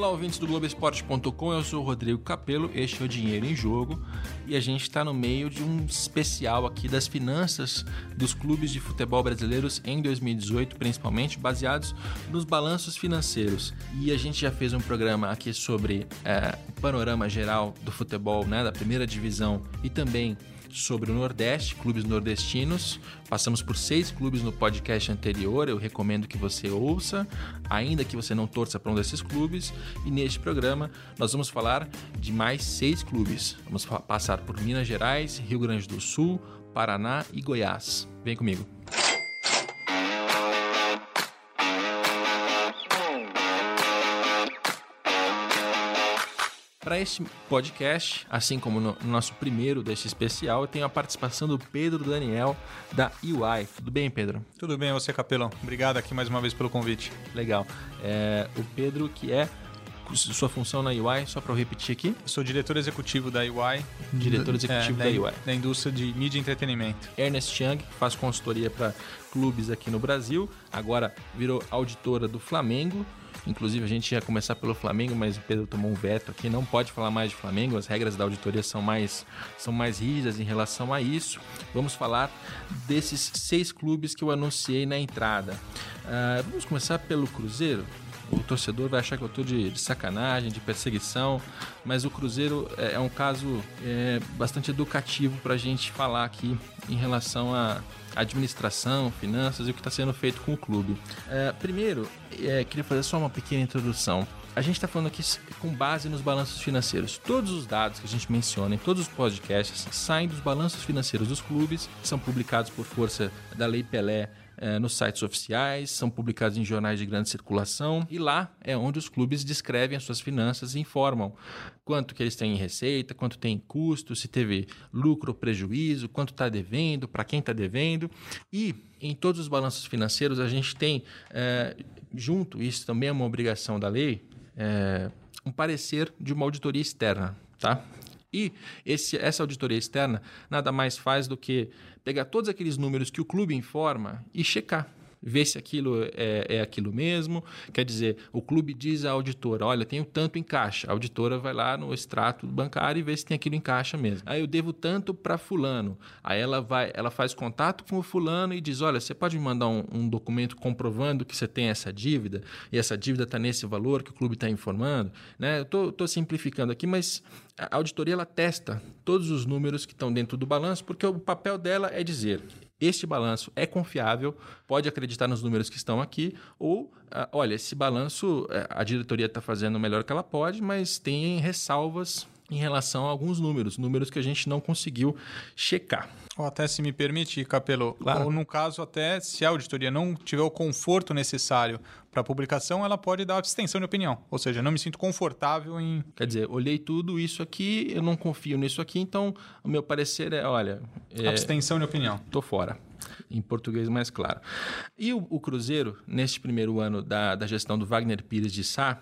Olá, ouvintes do Globoesporte.com, eu sou o Rodrigo Capello, este é o Dinheiro em Jogo e a gente está no meio de um especial aqui das finanças dos clubes de futebol brasileiros em 2018, principalmente baseados nos balanços financeiros. E a gente já fez um programa aqui sobre é, o panorama geral do futebol, né, da primeira divisão e também sobre o Nordeste, clubes nordestinos. Passamos por seis clubes no podcast anterior, eu recomendo que você ouça, ainda que você não torça para um desses clubes. E neste programa nós vamos falar de mais seis clubes. Vamos passar por Minas Gerais, Rio Grande do Sul, Paraná e Goiás. Vem comigo. Para este podcast, assim como no nosso primeiro deste especial, eu tenho a participação do Pedro Daniel da UI. Tudo bem, Pedro? Tudo bem, você, Capelão. Obrigado aqui mais uma vez pelo convite. Legal. É, o Pedro, que é sua função na UI, só para eu repetir aqui? sou diretor executivo da UI. Diretor executivo é, da, da UI. Da indústria de mídia e entretenimento. Ernest Young, que faz consultoria para clubes aqui no Brasil, agora virou auditora do Flamengo Inclusive, a gente ia começar pelo Flamengo, mas o Pedro tomou um veto aqui. Não pode falar mais de Flamengo, as regras da auditoria são mais, são mais rígidas em relação a isso. Vamos falar desses seis clubes que eu anunciei na entrada. Uh, vamos começar pelo Cruzeiro o torcedor vai achar que eu estou de, de, sacanagem, de perseguição, mas o Cruzeiro é, é um caso é, bastante educativo para a gente falar aqui em relação a administração, finanças e o que está sendo feito com o clube. É, primeiro, é, queria fazer só uma pequena introdução. A gente está falando aqui com base nos balanços financeiros. Todos os dados que a gente menciona em todos os podcasts saem dos balanços financeiros dos clubes, são publicados por força da Lei Pelé é, nos sites oficiais, são publicados em jornais de grande circulação e lá é onde os clubes descrevem as suas finanças e informam quanto que eles têm em receita, quanto tem em custo, se teve lucro ou prejuízo, quanto está devendo, para quem está devendo. E em todos os balanços financeiros a gente tem é, junto, isso também é uma obrigação da lei, é, um parecer de uma auditoria externa, tá? E esse, essa auditoria externa nada mais faz do que pegar todos aqueles números que o clube informa e checar ver se aquilo é, é, aquilo mesmo. Quer dizer, o clube diz à auditora: olha, tenho tanto em caixa. A auditora vai lá no extrato bancário e vê se tem aquilo em caixa mesmo. Aí eu devo tanto para fulano. Aí ela vai, ela faz contato com o fulano e diz: olha, você pode me mandar um, um documento comprovando que você tem essa dívida e essa dívida está nesse valor que o clube está informando. Né? Eu estou simplificando aqui, mas a auditoria ela testa todos os números que estão dentro do balanço, porque o papel dela é dizer este balanço é confiável, pode acreditar nos números que estão aqui, ou, ah, olha, esse balanço eh, a diretoria está fazendo o melhor que ela pode, mas tem ressalvas em relação a alguns números, números que a gente não conseguiu checar. Ou até se me permitir, Capelo, claro. ou no caso até se a auditoria não tiver o conforto necessário para a publicação, ela pode dar abstenção de opinião. Ou seja, não me sinto confortável em... Quer dizer, olhei tudo isso aqui, eu não confio nisso aqui, então o meu parecer é, olha... É... Abstenção de opinião. Tô fora em português mais claro. E o, o Cruzeiro, neste primeiro ano da, da gestão do Wagner Pires de Sá,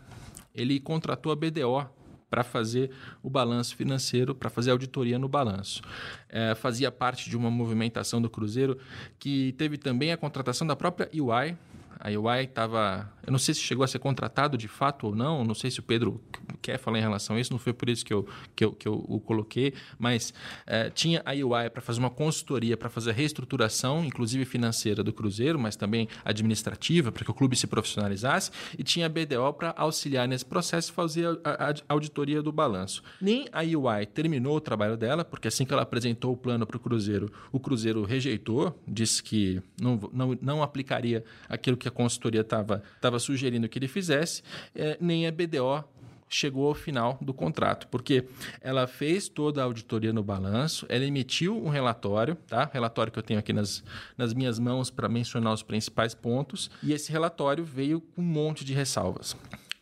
ele contratou a BDO para fazer o balanço financeiro, para fazer auditoria no balanço. É, fazia parte de uma movimentação do Cruzeiro que teve também a contratação da própria UI, a UI estava. Eu não sei se chegou a ser contratado de fato ou não, não sei se o Pedro quer falar em relação a isso, não foi por isso que eu, que eu, que eu o coloquei, mas é, tinha a UI para fazer uma consultoria, para fazer a reestruturação, inclusive financeira do Cruzeiro, mas também administrativa, para que o clube se profissionalizasse, e tinha a BDO para auxiliar nesse processo e fazer a, a, a auditoria do balanço. Nem a UI terminou o trabalho dela, porque assim que ela apresentou o plano para o Cruzeiro, o Cruzeiro rejeitou, disse que não, não, não aplicaria aquilo que a consultoria estava sugerindo que ele fizesse, é, nem a BDO chegou ao final do contrato, porque ela fez toda a auditoria no balanço, ela emitiu um relatório, tá? Relatório que eu tenho aqui nas, nas minhas mãos para mencionar os principais pontos, e esse relatório veio com um monte de ressalvas.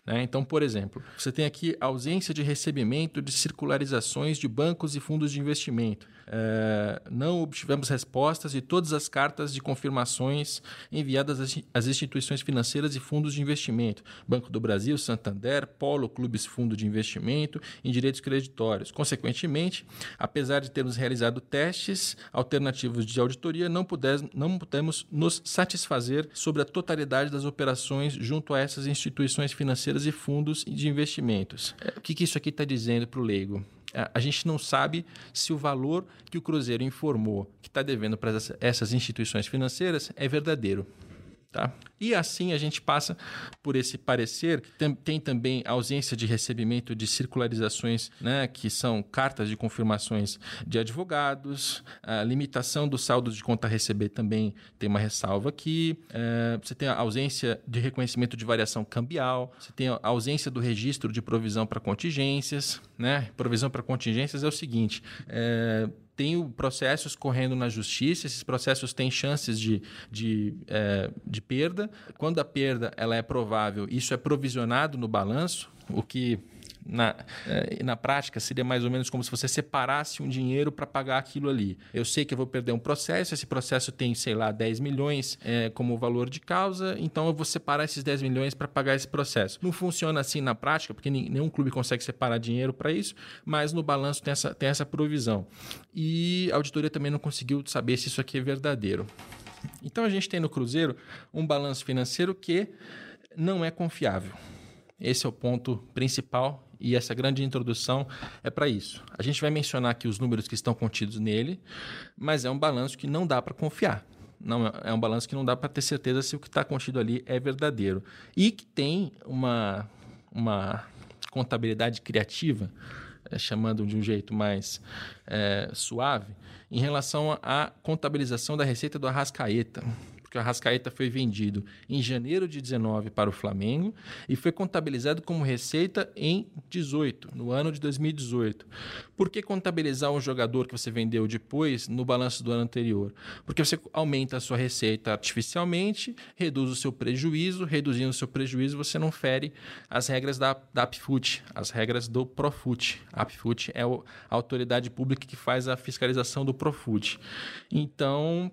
Né? Então, por exemplo, você tem aqui ausência de recebimento de circularizações de bancos e fundos de investimento. É, não obtivemos respostas de todas as cartas de confirmações enviadas às instituições financeiras e fundos de investimento, Banco do Brasil, Santander, Polo, Clubes Fundo de Investimento em direitos creditórios. Consequentemente, apesar de termos realizado testes alternativos de auditoria, não, puder, não pudemos nos satisfazer sobre a totalidade das operações junto a essas instituições financeiras e fundos de investimentos. O que, que isso aqui está dizendo para o leigo? A gente não sabe se o valor que o Cruzeiro informou que está devendo para essas instituições financeiras é verdadeiro. Tá? E assim a gente passa por esse parecer. Tem, tem também ausência de recebimento de circularizações, né, que são cartas de confirmações de advogados, a limitação do saldo de conta a receber também tem uma ressalva aqui. É, você tem a ausência de reconhecimento de variação cambial, você tem a ausência do registro de provisão para contingências. Né? Provisão para contingências é o seguinte: é, tem processos correndo na justiça, esses processos têm chances de, de, é, de perda. Quando a perda ela é provável, isso é provisionado no balanço, o que na, eh, na prática, seria mais ou menos como se você separasse um dinheiro para pagar aquilo ali. Eu sei que eu vou perder um processo, esse processo tem, sei lá, 10 milhões é, como valor de causa, então eu vou separar esses 10 milhões para pagar esse processo. Não funciona assim na prática, porque nenhum clube consegue separar dinheiro para isso, mas no balanço tem essa, tem essa provisão. E a auditoria também não conseguiu saber se isso aqui é verdadeiro. Então a gente tem no Cruzeiro um balanço financeiro que não é confiável. Esse é o ponto principal e essa grande introdução é para isso. A gente vai mencionar aqui os números que estão contidos nele, mas é um balanço que não dá para confiar. Não, é um balanço que não dá para ter certeza se o que está contido ali é verdadeiro. E que tem uma, uma contabilidade criativa, é, chamando de um jeito mais é, suave, em relação à contabilização da receita do Arrascaeta porque o Arrascaeta foi vendido em janeiro de 19 para o Flamengo e foi contabilizado como receita em 18, no ano de 2018. Por que contabilizar um jogador que você vendeu depois no balanço do ano anterior? Porque você aumenta a sua receita artificialmente, reduz o seu prejuízo, reduzindo o seu prejuízo, você não fere as regras da, da APFUT, as regras do Profut. A APFUT é a autoridade pública que faz a fiscalização do Profut. Então,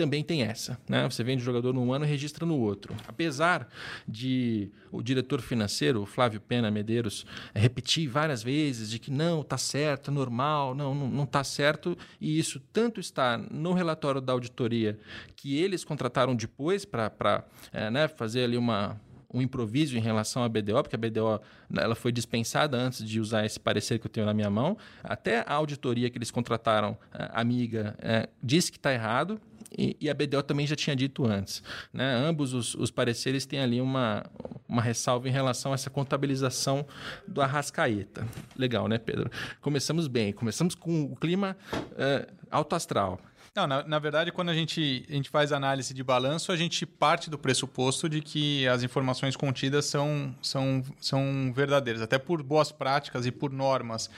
também tem essa. Né? Você vende o jogador num ano e registra no outro. Apesar de o diretor financeiro, o Flávio Pena Medeiros, repetir várias vezes de que não, está certo, é normal, não, não está certo, e isso tanto está no relatório da auditoria que eles contrataram depois para é, né, fazer ali uma, um improviso em relação à BDO, porque a BDO ela foi dispensada antes de usar esse parecer que eu tenho na minha mão. Até a auditoria que eles contrataram, amiga, é, disse que está errado, e, e, a BDO também já tinha dito antes. Né? Ambos os, os, pareceres têm ali uma, uma ressalva em relação a essa contabilização do Arrascaeta. Legal, né, Pedro? Começamos bem, começamos com o clima é, alto astral. Não, na, na, verdade, quando a gente, a gente faz análise de balanço, a gente parte do pressuposto de que as informações contidas são, são, são verdadeiras. Até por boas práticas e por normas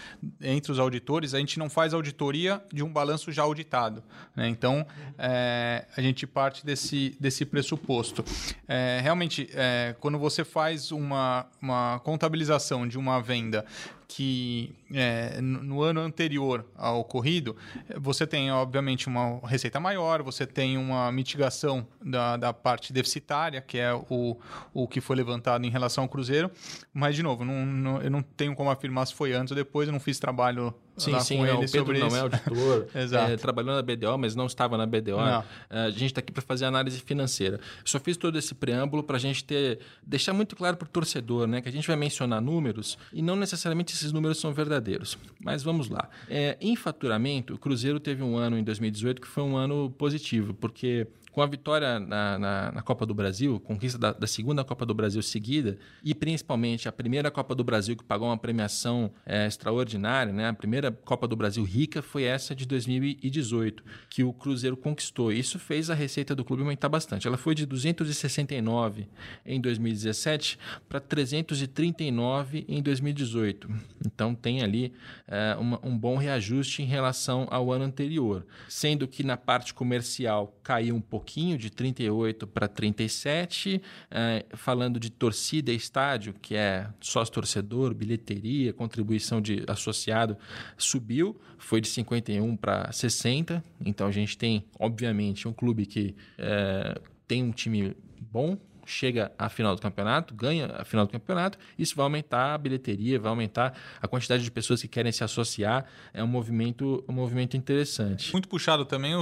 entre os auditores, a gente não faz auditoria de um balanço já auditado. Né? Então, é, a gente parte desse, desse pressuposto. É, realmente, é, quando você faz uma, uma contabilização de uma venda que é, no ano anterior ao ocorrido, você tem, obviamente, uma receita maior, você tem uma mitigação da, da parte deficitária, que é o, o que foi levantado em relação ao Cruzeiro. Mas, de novo, não, não, eu não tenho como afirmar se foi antes ou depois, eu não fiz trabalho Sim, sim, não, o Pedro não é auditor, é, trabalhou na BDO, mas não estava na BDO. Não. É, a gente está aqui para fazer análise financeira. Eu só fiz todo esse preâmbulo para a gente ter, deixar muito claro para o torcedor né, que a gente vai mencionar números e não necessariamente esses números são verdadeiros. Mas vamos lá. É, em faturamento, o Cruzeiro teve um ano em 2018 que foi um ano positivo, porque com a vitória na, na, na Copa do Brasil, conquista da, da, segunda Copa do Brasil seguida, e principalmente a primeira Copa do Brasil que pagou uma premiação é, extraordinária, né? a primeira Copa do Brasil rica foi essa de 2018, que o Cruzeiro conquistou. Isso fez a receita do clube aumentar bastante. Ela foi de 269 em 2017 para 339 em 2018. Então tem ali é, uma, um bom reajuste em relação ao ano anterior, sendo que na parte comercial caiu um pouco pouquinho, de 38 para 37, é, falando de torcida e estádio, que é sócio-torcedor, bilheteria, contribuição de associado, subiu, foi de 51 para 60. Então a gente tem, obviamente, um clube que é, tem um time bom, chega à final do campeonato, ganha a final do campeonato, isso vai aumentar a bilheteria, vai aumentar a quantidade de pessoas que querem se associar. É um movimento, um movimento interessante. Muito puxado também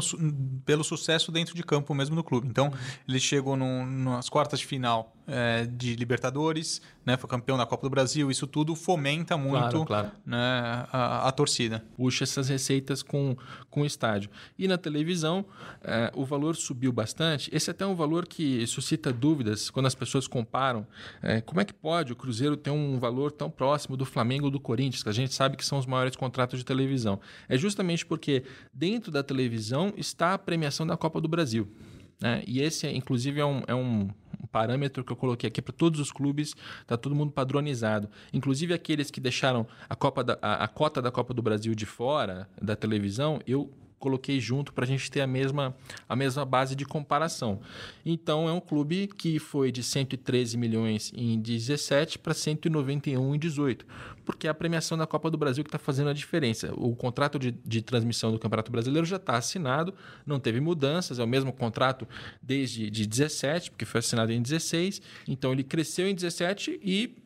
pelo sucesso dentro de campo mesmo do clube. Então, ele chegou nas quartas de final é, de Libertadores, né, foi campeão da Copa do Brasil, isso tudo fomenta muito claro, claro. Né, a, a, torcida. Puxa essas receitas com, com o estádio. E na televisão, é, o valor subiu bastante. Esse é até um valor que suscita dúvidas quando as pessoas comparam. É, como é que pode o Cruzeiro ter um valor tão próximo do Flamengo ou do Corinthians, que a gente sabe que são os maiores contratos de televisão? É justamente porque dentro da televisão está a premiação da Copa do Brasil. Né? E esse, inclusive, é um, é um parâmetro que eu coloquei aqui para todos os clubes, está todo mundo padronizado. Inclusive aqueles que deixaram a, Copa da, a, a cota da Copa do Brasil de fora da televisão, eu coloquei junto para a gente ter a mesma, a mesma base de comparação. Então, é um clube que foi de 113 milhões em 17 para 191 em 18 porque é a premiação da Copa do Brasil que está fazendo a diferença. O contrato de, de transmissão do Campeonato Brasileiro já está assinado, não teve mudanças, é o mesmo contrato desde de 17, porque foi assinado em 16, então ele cresceu em 17 e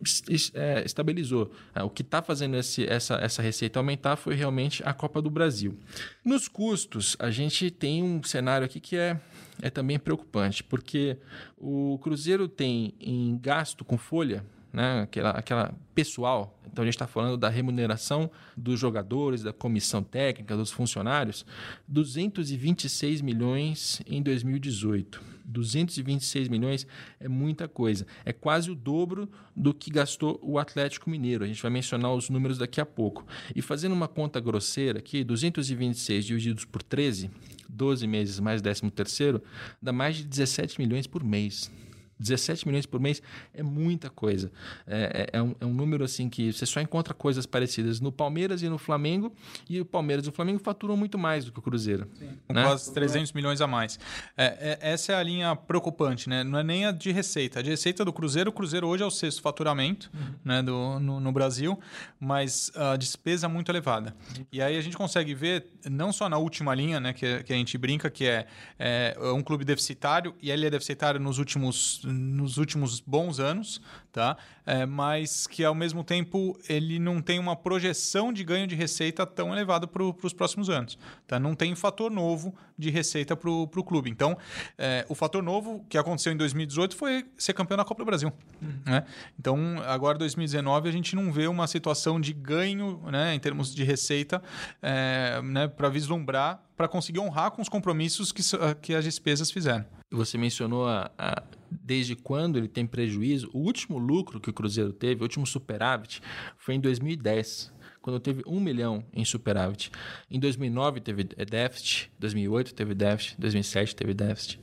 é, estabilizou. É, o que está fazendo esse, essa, essa receita aumentar foi realmente a Copa do Brasil. Nos custos, a gente tem um cenário aqui que é é também preocupante, porque o Cruzeiro tem em gasto com folha né? aquela, aquela pessoal. Então a gente está falando da remuneração dos jogadores, da comissão técnica, dos funcionários, 226 milhões em 2018. 226 milhões é muita coisa. É quase o dobro do que gastou o Atlético Mineiro. A gente vai mencionar os números daqui a pouco. E fazendo uma conta grosseira aqui, 226 divididos por 13, 12 meses mais 13 terceiro, dá mais de 17 milhões por mês. 17 milhões por mês é muita coisa. É, é, é, um, é, um, número assim que você só encontra coisas parecidas no Palmeiras e no Flamengo, e o Palmeiras e o Flamengo faturam muito mais do que o Cruzeiro. Com né? quase 300 milhões a mais. É, é, essa é a linha preocupante, né? Não é nem a de receita. A de receita do Cruzeiro, o Cruzeiro hoje é o sexto faturamento uhum. né, do, no, no, Brasil, mas a despesa é muito elevada. E aí a gente consegue ver, não só na última linha, né, que, que a gente brinca, que é, é um clube deficitário, e ele é deficitário nos últimos nos últimos bons anos, tá? É, mas que ao mesmo tempo ele não tem uma projeção de ganho de receita tão elevada para os próximos anos. Tá? Não tem fator novo de receita para o clube. Então, é, o fator novo que aconteceu em 2018 foi ser campeão da Copa do Brasil. Uhum. Né? Então, agora 2019 a gente não vê uma situação de ganho né, em termos de receita é, né, para vislumbrar, para conseguir honrar com os compromissos que, que as despesas fizeram. Você mencionou a, a, desde quando ele tem prejuízo. O último lucro que o Cruzeiro teve, o último superávit, foi em 2010 quando teve um milhão em superávit. Em 2009 teve déficit, 2008 teve déficit, 2007 teve déficit.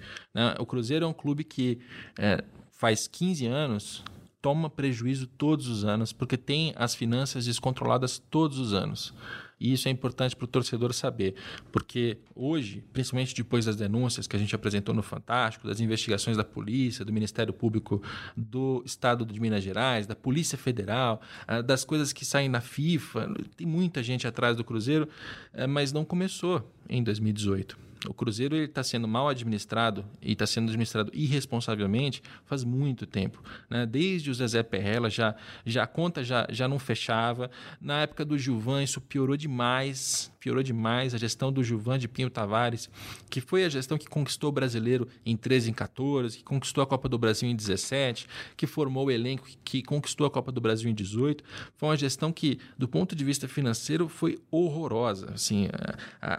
O Cruzeiro é um clube que é, faz 15 anos toma prejuízo todos os anos porque tem as finanças descontroladas todos os anos. E isso é importante para o torcedor saber, porque hoje, principalmente depois das denúncias que a gente apresentou no Fantástico, das investigações da polícia, do Ministério Público do Estado de Minas Gerais, da Polícia Federal, ah, das coisas que saem na FIFA, tem muita gente atrás do Cruzeiro, eh, mas não começou em 2018. O Cruzeiro está sendo mal administrado e está sendo administrado irresponsavelmente faz muito tempo. Né? Desde o Zezé Perrella, já, já a conta já, já não fechava. Na época do Gilvan, isso piorou demais. Piorou demais a gestão do Gilvan de Pinho Tavares, que foi a gestão que conquistou o brasileiro em 13 em 14, que conquistou a Copa do Brasil em 17, que formou o elenco que conquistou a Copa do Brasil em 18. Foi uma gestão que, do ponto de vista financeiro, foi horrorosa. Assim,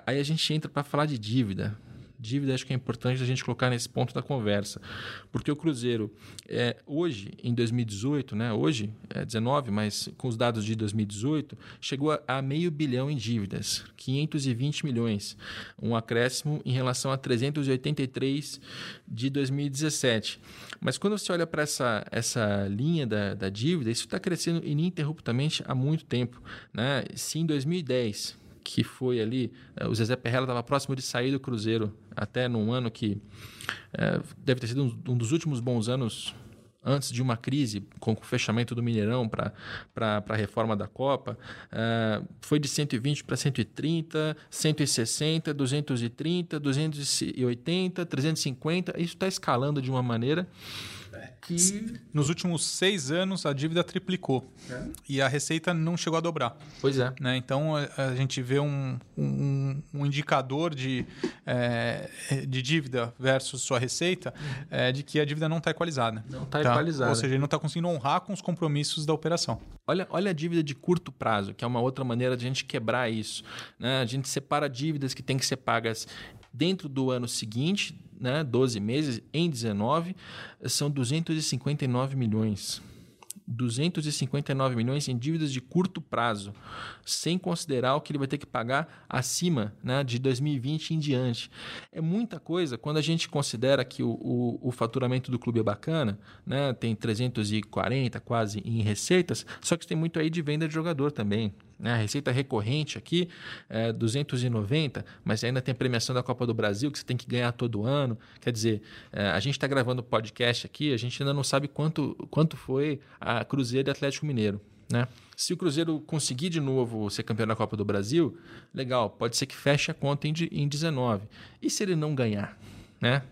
aí a gente entra para falar de dívida dívida. Dívida acho que é importante a gente colocar nesse ponto da conversa. Porque o Cruzeiro, é, hoje, em 2018, né, hoje é 19, mas com os dados de 2018, chegou a, a meio bilhão em dívidas, 520 milhões. Um acréscimo em relação a 383 de 2017. Mas quando você olha para essa, essa linha da, da dívida, isso está crescendo ininterruptamente há muito tempo. Né? Se em 2010 que foi ali. Eh, o Zezé Perrella estava próximo de sair do Cruzeiro, até num ano que é, deve ter sido um, um, dos últimos bons anos antes de uma crise, com o fechamento do Mineirão para a reforma da Copa, uh, foi de 120 para 130, 160, 230, 280, 350. Isso está escalando de uma maneira que... Nos últimos seis anos, a dívida triplicou. É. E a receita não chegou a dobrar. Pois é. Né? Então, a, a, gente vê um, um, um indicador de, é, de dívida versus sua receita é, de que a dívida não está equalizada. Não está tá? equalizada. Ou seja, ele não está conseguindo honrar com os compromissos da operação. Olha, olha a dívida de curto prazo, que é uma outra maneira de a gente quebrar isso. Né? A gente separa dívidas que têm que ser pagas dentro do ano seguinte né, 12 meses, em 19, são 259 milhões. 259 milhões em dívidas de curto prazo, sem considerar o que ele vai ter que pagar acima né, de 2020 em diante. É muita coisa quando a gente considera que o, o, o faturamento do clube é bacana, né, tem 340 quase em receitas, só que tem muito aí de venda de jogador também. Né? A receita recorrente aqui é 290, mas ainda tem a premiação da Copa do Brasil, que você tem que ganhar todo ano. Quer dizer, é, a gente está gravando podcast aqui, a gente ainda não sabe quanto, quanto foi a Cruzeiro e Atlético Mineiro. Né? Se o Cruzeiro conseguir de novo ser campeão da Copa do Brasil, legal, pode ser que feche a conta em, em 19. E se ele não ganhar? Né?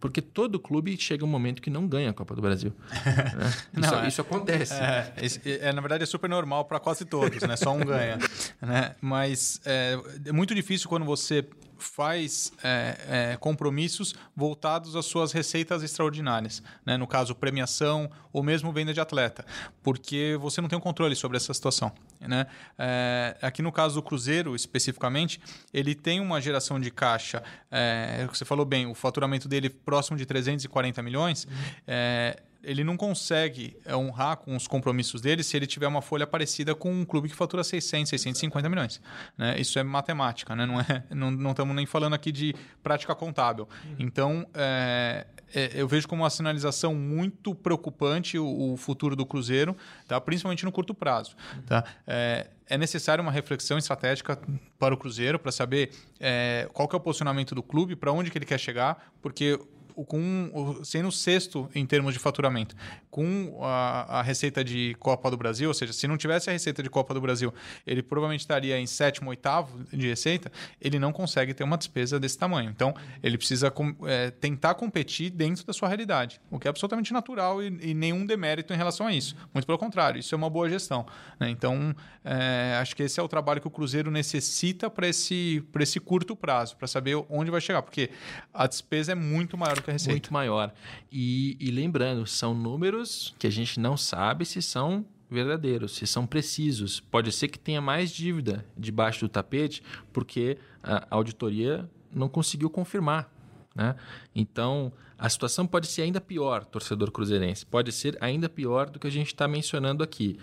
Porque todo clube chega um momento que não ganha a Copa do Brasil. né? não, isso, é, isso, acontece. É, é, na verdade, é super normal para quase todos, né? Só um ganha. né? Mas é, é muito difícil quando você faz é, é, compromissos voltados às suas receitas extraordinárias, né? no caso premiação ou mesmo venda de atleta, porque você não tem um controle sobre essa situação. Né? É, aqui no caso do Cruzeiro especificamente, ele tem uma geração de caixa, é, você falou bem, o faturamento dele próximo de 340 milhões. Uhum ele não consegue é, honrar com os compromissos dele se ele tiver uma folha parecida com um clube que fatura 600, 650 milhões. Né? Isso é matemática, né? não, é, não, não estamos nem falando aqui de prática contábil. Então, é, é, eu vejo como uma sinalização muito preocupante o, o, futuro do Cruzeiro, tá? principalmente no curto prazo. Tá? É, é necessário uma reflexão estratégica para o Cruzeiro, para saber é, qual é o posicionamento do clube, para onde que ele quer chegar, porque com sendo sexto em termos de faturamento, com a, a, receita de Copa do Brasil, ou seja, se não tivesse a receita de Copa do Brasil, ele provavelmente estaria em sétimo, oitavo de receita, ele não consegue ter uma despesa desse tamanho. Então, ele precisa é, tentar competir dentro da sua realidade, o que é absolutamente natural e, e, nenhum demérito em relação a isso. Muito pelo contrário, isso é uma boa gestão. Né? Então, é, acho que esse é o trabalho que o Cruzeiro necessita para esse, esse curto prazo, para saber onde vai chegar, porque a despesa é muito maior do que a receita. Muito maior. E, e lembrando, são números que a gente não sabe se são verdadeiros, se são precisos. Pode ser que tenha mais dívida debaixo do tapete, porque a auditoria não conseguiu confirmar. Né? Então, a situação pode ser ainda pior, torcedor cruzeirense. Pode ser ainda pior do que a gente está mencionando aqui.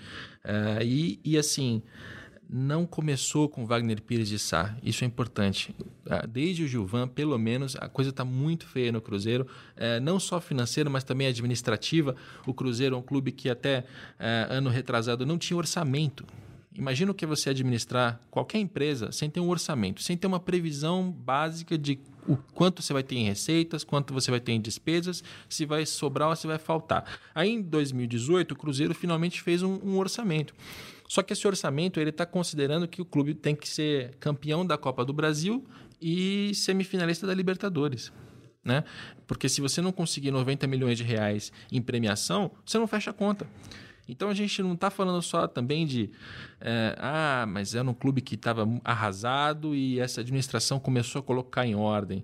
Uh, e, e, assim, não começou com Wagner Pires de Sá. Isso é importante. Ah, desde o Gilvan, pelo menos, a coisa está muito feia no Cruzeiro. É, não só financeira, mas também administrativa. O Cruzeiro é um clube que até é, ano retrasado não tinha orçamento. Imagina o que é você administrar qualquer empresa sem ter um orçamento, sem ter uma previsão básica de o quanto você vai ter em receitas, quanto você vai ter em despesas, se vai sobrar ou se vai faltar. Aí em 2018, o Cruzeiro finalmente fez um, um orçamento. Só que esse orçamento ele está considerando que o clube tem que ser campeão da Copa do Brasil e semifinalista da Libertadores. Né? Porque se você não conseguir 90 milhões de reais em premiação, você não fecha a conta. Então a gente não está falando só também de é, ah, mas era um clube que estava arrasado e essa administração começou a colocar em ordem.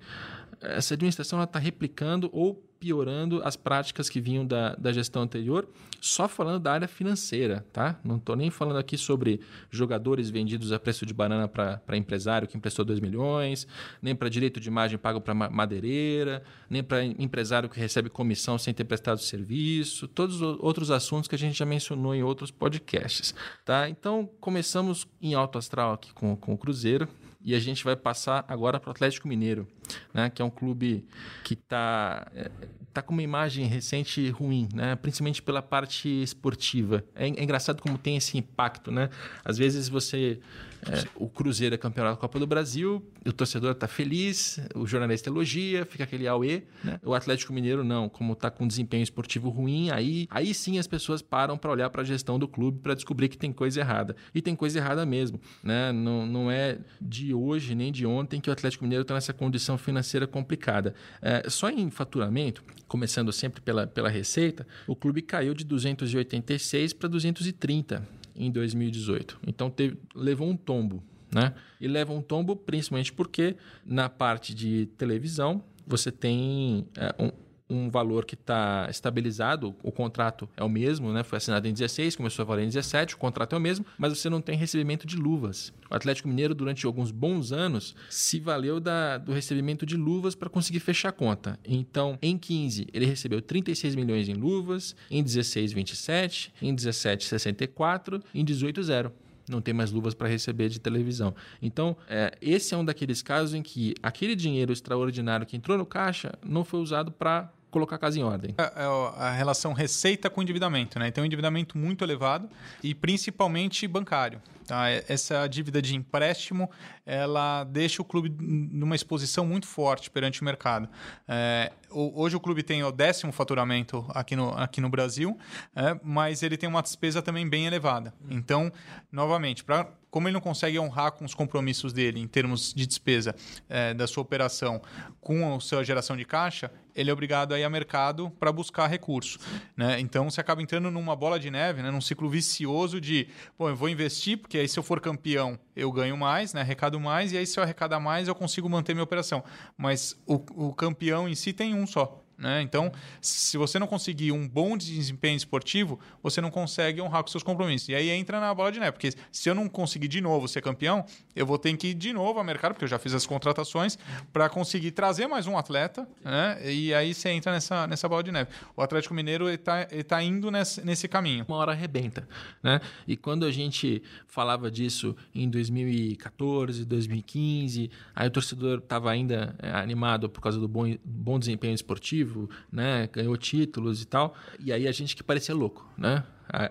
Essa administração está replicando ou piorando as práticas que vinham da, da gestão anterior, só falando da área financeira, tá? Não estou nem falando aqui sobre jogadores vendidos a preço de banana para empresário que emprestou 2 milhões, nem para direito de imagem pago para madeireira, nem para empresário que recebe comissão sem ter prestado serviço, todos os outros assuntos que a gente já mencionou em outros podcasts, tá? Então, começamos em alto astral aqui com, com o Cruzeiro, e a gente vai passar agora para o Atlético Mineiro. né? Que é um clube que está é, tá com uma imagem recente ruim, né? Principalmente pela parte esportiva. É, é engraçado como tem esse impacto, né? Às vezes você é, o Cruzeiro é campeão da Copa do Brasil, o torcedor está feliz, o jornalista elogia, fica aquele auê. Né? O Atlético Mineiro não, como está com desempenho esportivo ruim, aí, aí sim as pessoas param para olhar para a gestão do clube para descobrir que tem coisa errada. E tem coisa errada mesmo. Né? Não, não é de hoje nem de ontem que o Atlético Mineiro está nessa condição financeira complicada. É, só em faturamento, começando sempre pela, pela receita, o clube caiu de 286 para 230 em 2018. Então teve, levou um tombo, né? E leva um tombo principalmente porque na parte de televisão você tem é, um, um valor que está estabilizado, o contrato é o mesmo, né? Foi assinado em 16, começou a valer em 17, o contrato é o mesmo, mas você não tem recebimento de luvas. O Atlético Mineiro, durante alguns bons anos, se valeu da, do recebimento de luvas para conseguir fechar a conta. Então, em 15, ele recebeu 36 milhões em luvas, em 16, 27, em 17, 64, em 18, 0 não tem mais luvas para receber de televisão. Então, é, esse é um daqueles casos em que aquele dinheiro extraordinário que entrou no caixa não foi usado para colocar a casa em ordem. É, é a relação receita com endividamento, né? Então, endividamento muito elevado e principalmente bancário. Tá? Essa dívida de empréstimo, ela deixa o clube numa exposição muito forte perante o mercado. É, hoje o clube tem o décimo faturamento aqui no, aqui no Brasil, é, mas ele tem uma despesa também bem elevada. Então, novamente, como ele não consegue honrar com os compromissos dele em termos de despesa é, da sua operação com a sua geração de caixa, ele é obrigado a ir ao mercado para buscar recurso. Né? Então, você acaba entrando numa bola de neve, né? num ciclo vicioso de, bom, eu vou investir, porque aí se eu for campeão, eu ganho mais, né? arrecado mais, e aí se eu arrecadar mais, eu consigo manter minha operação. Mas o, o campeão em si tem um só. Né? Então, se você não conseguir um bom desempenho esportivo, você não consegue honrar com seus compromissos. E aí entra na bola de neve, porque se eu não conseguir de novo ser campeão, eu vou ter que ir de novo ao mercado, porque eu já fiz as contratações, para conseguir trazer mais um atleta, né? e aí você entra nessa, nessa bola de neve. O Atlético Mineiro está tá indo nesse, nesse caminho. Uma hora arrebenta. Né? E quando a gente falava disso em 2014, 2015, aí o torcedor estava ainda é, animado por causa do bom, bom desempenho esportivo, né? Ganhou títulos e tal. E aí a gente que parecia louco, né?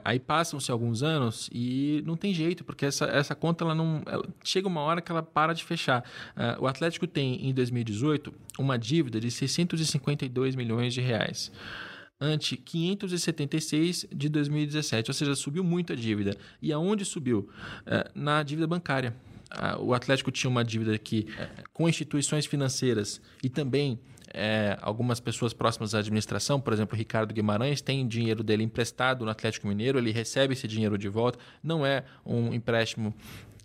Aí passam-se alguns anos e não tem jeito, porque essa, essa conta ela não. Ela, chega uma hora que ela para de fechar. Uh, o Atlético tem, em 2018, uma dívida de 652 milhões de reais. Ante 576 de 2017, ou seja, subiu muito a dívida. E aonde subiu? Uh, na dívida bancária. O Atlético tinha uma dívida que, com instituições financeiras e também é, algumas pessoas próximas à administração, por exemplo, Ricardo Guimarães, tem dinheiro dele emprestado no Atlético Mineiro, ele recebe esse dinheiro de volta. Não é um empréstimo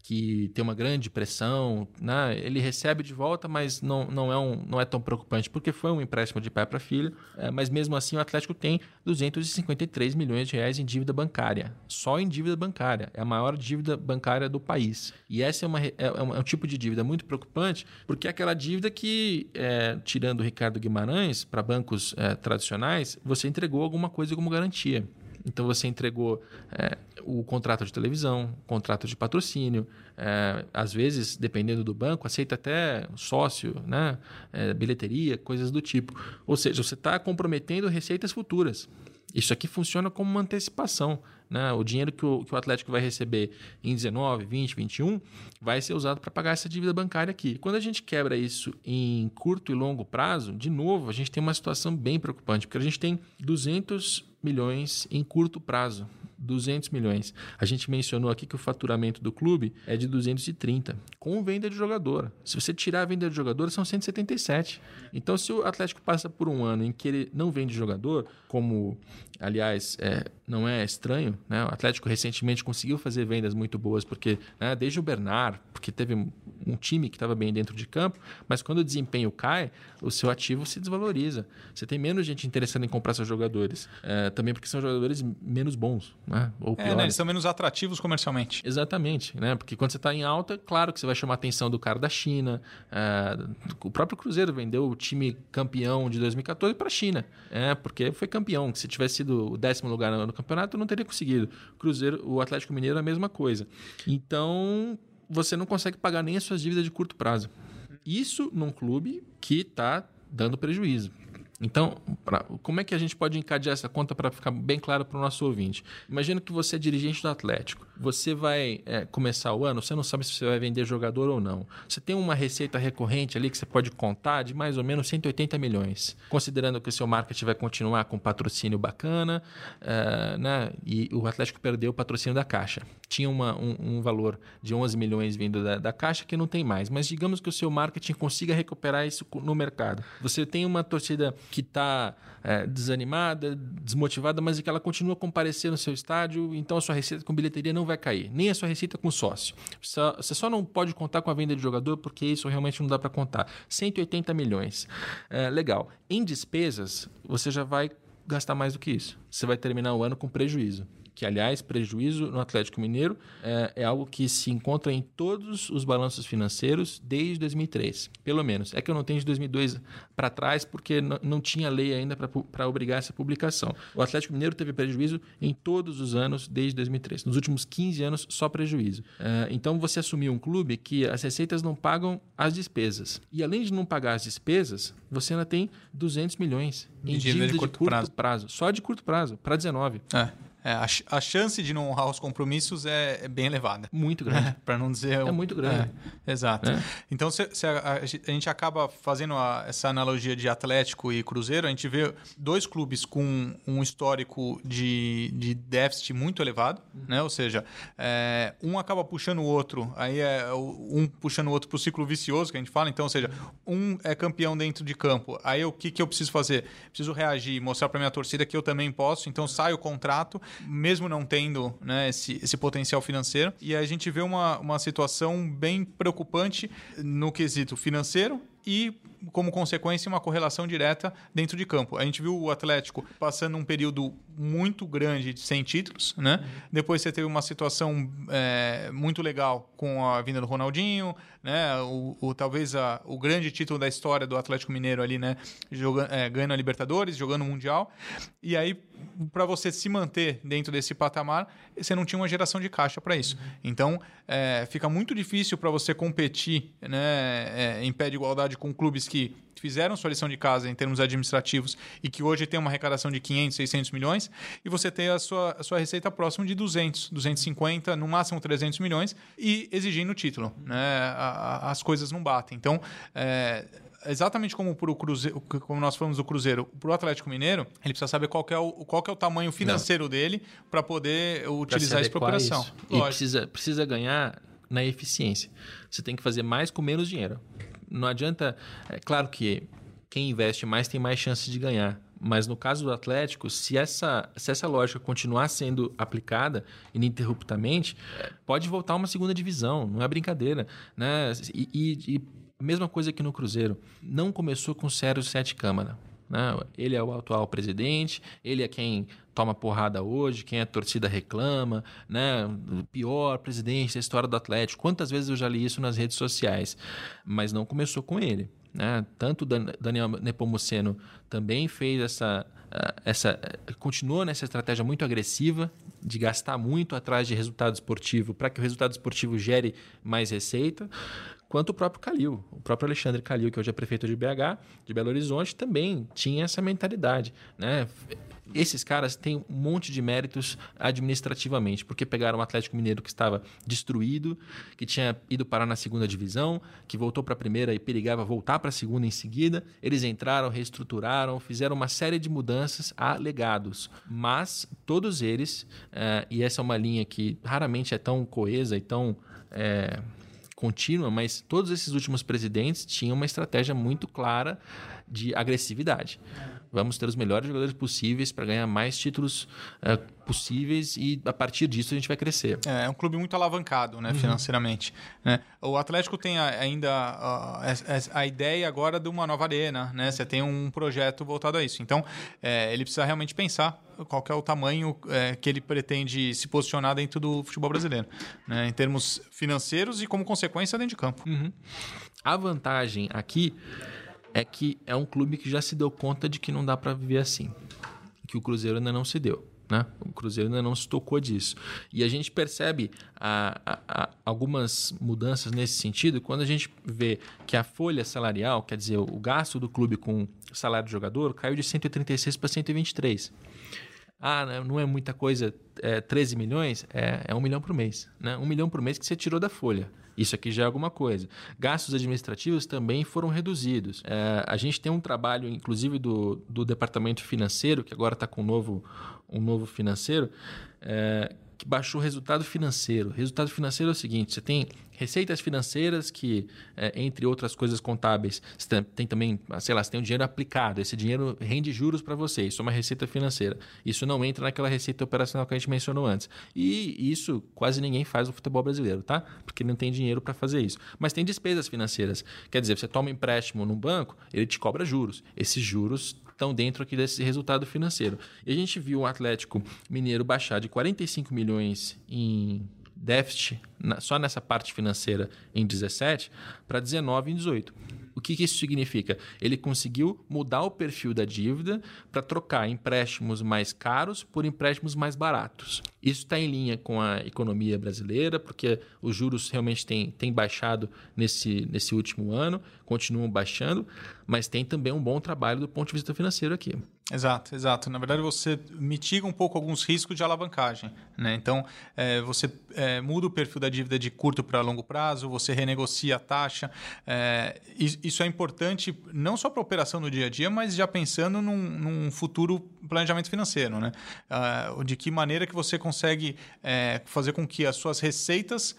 que tem uma grande pressão, né? ele recebe de volta, mas não, não, é um, não é tão preocupante, porque foi um empréstimo de pai para filho, é, mas mesmo assim o Atlético tem 253 milhões de reais em dívida bancária, só em dívida bancária, é a maior dívida bancária do país. E essa é, uma, é, é um, é um tipo de dívida muito preocupante, porque é aquela dívida que, é, tirando o Ricardo Guimarães, para bancos é, tradicionais, você entregou alguma coisa como garantia. Então você entregou é, o contrato de televisão, contrato de patrocínio, é, às vezes, dependendo do banco, aceita até sócio, né? É, bilheteria, coisas do tipo. Ou seja, você está comprometendo receitas futuras. Isso aqui funciona como uma antecipação. Né? O dinheiro que o, que o Atlético vai receber em 19, 20, 21 vai ser usado para pagar essa dívida bancária aqui. Quando a gente quebra isso em curto e longo prazo, de novo, a gente tem uma situação bem preocupante, porque a gente tem 200 milhões em curto prazo. 200 milhões. A gente mencionou aqui que o faturamento do clube é de 230, com venda de jogador. Se você tirar a venda de jogador, são 177. Então, se o Atlético passa por um ano em que ele não vende jogador, como, aliás, é, não é estranho, né? O Atlético recentemente conseguiu fazer vendas muito boas, porque né, desde o Bernard, porque teve um time que estava bem dentro de campo, mas quando o desempenho cai, o seu ativo se desvaloriza. Você tem menos gente interessada em comprar seus jogadores. É, também porque são jogadores menos bons, né? Ou. É, né? Eles são menos atrativos comercialmente. Exatamente, né? Porque quando você está em alta, claro que você vai chamar a atenção do cara da China. É, o próprio Cruzeiro vendeu o time campeão de 2014 para a China, é, porque foi campeão. Se tivesse sido o décimo lugar no, no campeonato, não teria conseguido. Cruzeiro, o Atlético Mineiro é a mesma coisa. Então, você não consegue pagar nem as suas dívidas de curto prazo. Isso num clube que está dando prejuízo. Então, pra, como é que a gente pode encadear essa conta para ficar bem claro para o nosso ouvinte? Imagina que você é dirigente do Atlético. Você vai é, começar o ano, você não sabe se você vai vender jogador ou não. Você tem uma receita recorrente ali que você pode contar de mais ou menos 180 milhões. Considerando que o seu marketing vai continuar com patrocínio bacana, é, né? e o Atlético perdeu o patrocínio da Caixa. Tinha uma, um, um, valor de 11 milhões vindo da, da Caixa que não tem mais. Mas digamos que o seu marketing consiga recuperar isso no mercado. Você tem uma torcida que está é, desanimada, desmotivada, mas é que ela continua a comparecer no seu estádio, então a sua receita com bilheteria não vai cair, nem a sua receita com sócio. Você só não pode contar com a venda de jogador porque isso realmente não dá para contar. 180 milhões. É, legal. Em despesas, você já vai gastar mais do que isso. Você vai terminar o ano com prejuízo que, aliás, prejuízo no Atlético Mineiro é, é, algo que se encontra em todos os balanços financeiros desde 2003, pelo menos. É que eu não tenho de 2002 para trás, porque não tinha lei ainda para obrigar essa publicação. O Atlético Mineiro teve prejuízo em todos os anos desde 2003. Nos últimos 15 anos, só prejuízo. É, então, você assumiu um clube que as receitas não pagam as despesas. E, além de não pagar as despesas, você ainda tem 200 milhões em dívida de curto, de curto prazo. prazo. Só de curto prazo, para 19. É. É, a, a, chance de não honrar os compromissos é, é bem elevada. Muito grande. Para não dizer. É muito grande. É, exato. É. Então, se, se a, a, gente acaba fazendo essa analogia de Atlético e Cruzeiro, a gente vê dois clubes com um histórico de, de déficit muito elevado, uhum. né? ou seja, é, um acaba puxando o outro, aí é um puxando o outro para o ciclo vicioso que a gente fala. Então, ou seja, um é campeão dentro de campo, aí o que, que eu preciso fazer? Preciso reagir, mostrar para minha torcida que eu também posso, então sai o contrato mesmo não tendo né, esse, esse potencial financeiro. E a gente vê uma, uma situação bem preocupante no quesito financeiro e como consequência, uma correlação direta dentro de campo. A gente viu o Atlético passando um período muito grande sem títulos, né? Uhum. Depois você teve uma situação é, muito legal com a vinda do Ronaldinho, né? O, o talvez a, o grande título da história do Atlético Mineiro ali, né? Jogando, é, ganhando a Libertadores, jogando o Mundial. E aí, para você se manter dentro desse patamar, você não tinha uma geração de caixa para isso. Uhum. Então, é, fica muito difícil para você competir né, é, em pé de igualdade com clubes que fizeram sua lição de casa em termos administrativos e que hoje tem uma arrecadação de 500, 600 milhões, e você tem a sua, a sua receita próxima de 200, 250, no máximo 300 milhões, e exigindo o título. Né? A, a, as coisas não batem. Então, é, exatamente como pro Cruzeiro, como nós falamos do Cruzeiro, para o Atlético Mineiro, ele precisa saber qual é o, qual é o tamanho financeiro não. dele para poder utilizar para operação. E precisa, precisa ganhar na eficiência. Você tem que fazer mais com menos dinheiro. Não adianta. É claro que quem investe mais tem mais chances de ganhar. Mas no caso do Atlético, se essa, se essa lógica continuar sendo aplicada ininterruptamente, pode voltar uma segunda divisão, não é brincadeira. Né? E, e, e mesma coisa que no Cruzeiro. Não começou com Sérgio Sete Câmara. Né? Ele é o atual presidente, ele é quem toma porrada hoje, quem a torcida reclama, né? O pior presidente da história do Atlético. Quantas vezes eu já li isso nas redes sociais? Mas não começou com ele. Né? Tanto Daniel Nepomuceno também fez essa, essa. continuou nessa estratégia muito agressiva de gastar muito atrás de resultado esportivo para que o resultado esportivo gere mais receita quanto o próprio Calil. O próprio Alexandre Calil, que hoje é prefeito de BH, de Belo Horizonte, também tinha essa mentalidade. Né? Esses caras têm um monte de méritos administrativamente, porque pegaram o Atlético Mineiro que estava destruído, que tinha ido parar na segunda divisão, que voltou para a primeira e perigava voltar para a segunda em seguida. Eles entraram, reestruturaram, fizeram uma série de mudanças a legados. Mas todos eles, é, e essa é uma linha que raramente é tão coesa e tão. É, contínua, mas todos esses últimos presidentes tinham uma estratégia muito clara de agressividade. Vamos ter os melhores jogadores possíveis para ganhar mais títulos uh, possíveis e a partir disso a gente vai crescer. É, é um clube muito alavancado né, uhum. financeiramente. Né? O Atlético tem ainda a, a, a, ideia agora de uma nova arena, né? você tem um projeto voltado a isso. Então, é, ele precisa realmente pensar qual é o tamanho é, que ele pretende se posicionar dentro do futebol brasileiro, né? em termos financeiros e como consequência dentro de campo. Uhum. A vantagem aqui é que é um clube que já se deu conta de que não dá para viver assim, que o Cruzeiro ainda não se deu. Né? O Cruzeiro ainda não se tocou disso. E a gente percebe a, a, a algumas mudanças nesse sentido quando a gente vê que a folha salarial, quer dizer, o gasto do clube com salário de jogador, caiu de 136 para 123. Ah, né, não é muita coisa, é 13 milhões? É, é um milhão por mês. Né? Um milhão por mês que você tirou da folha. Isso aqui já é alguma coisa. Gastos administrativos também foram reduzidos. É, a gente tem um trabalho, inclusive, do, do departamento financeiro, que agora está com um novo, um novo financeiro, é, que baixou o resultado financeiro. Resultado financeiro é o seguinte: você tem receitas financeiras que, é, entre outras coisas contábeis, você tem também, sei lá, você tem um dinheiro aplicado, esse dinheiro rende juros para você, isso é uma receita financeira. Isso não entra naquela receita operacional que a gente mencionou antes. E isso quase ninguém faz no futebol brasileiro, tá? Porque não tem dinheiro para fazer isso. Mas tem despesas financeiras. Quer dizer, você toma um empréstimo num banco, ele te cobra juros. Esses juros estão dentro aqui desse resultado financeiro. E a gente viu o Atlético Mineiro baixar de 45 milhões em déficit só nessa parte financeira em 17 para 19 em 18. O que, que, isso significa? Ele conseguiu mudar o perfil da dívida para trocar empréstimos mais caros por empréstimos mais baratos. Isso está em linha com a economia brasileira, porque os juros realmente têm, têm baixado nesse, nesse último ano, continuam baixando, mas tem também um bom trabalho do ponto de vista financeiro aqui. Exato, exato. Na verdade, você mitiga um pouco alguns riscos de alavancagem. Né? Então, é, você é, muda o perfil da dívida de curto para longo prazo, você renegocia a taxa. É, isso é importante não só para a operação no dia a dia, mas já pensando num, num futuro planejamento financeiro. Né? Ah, de que maneira que você consegue é, fazer com que as suas receitas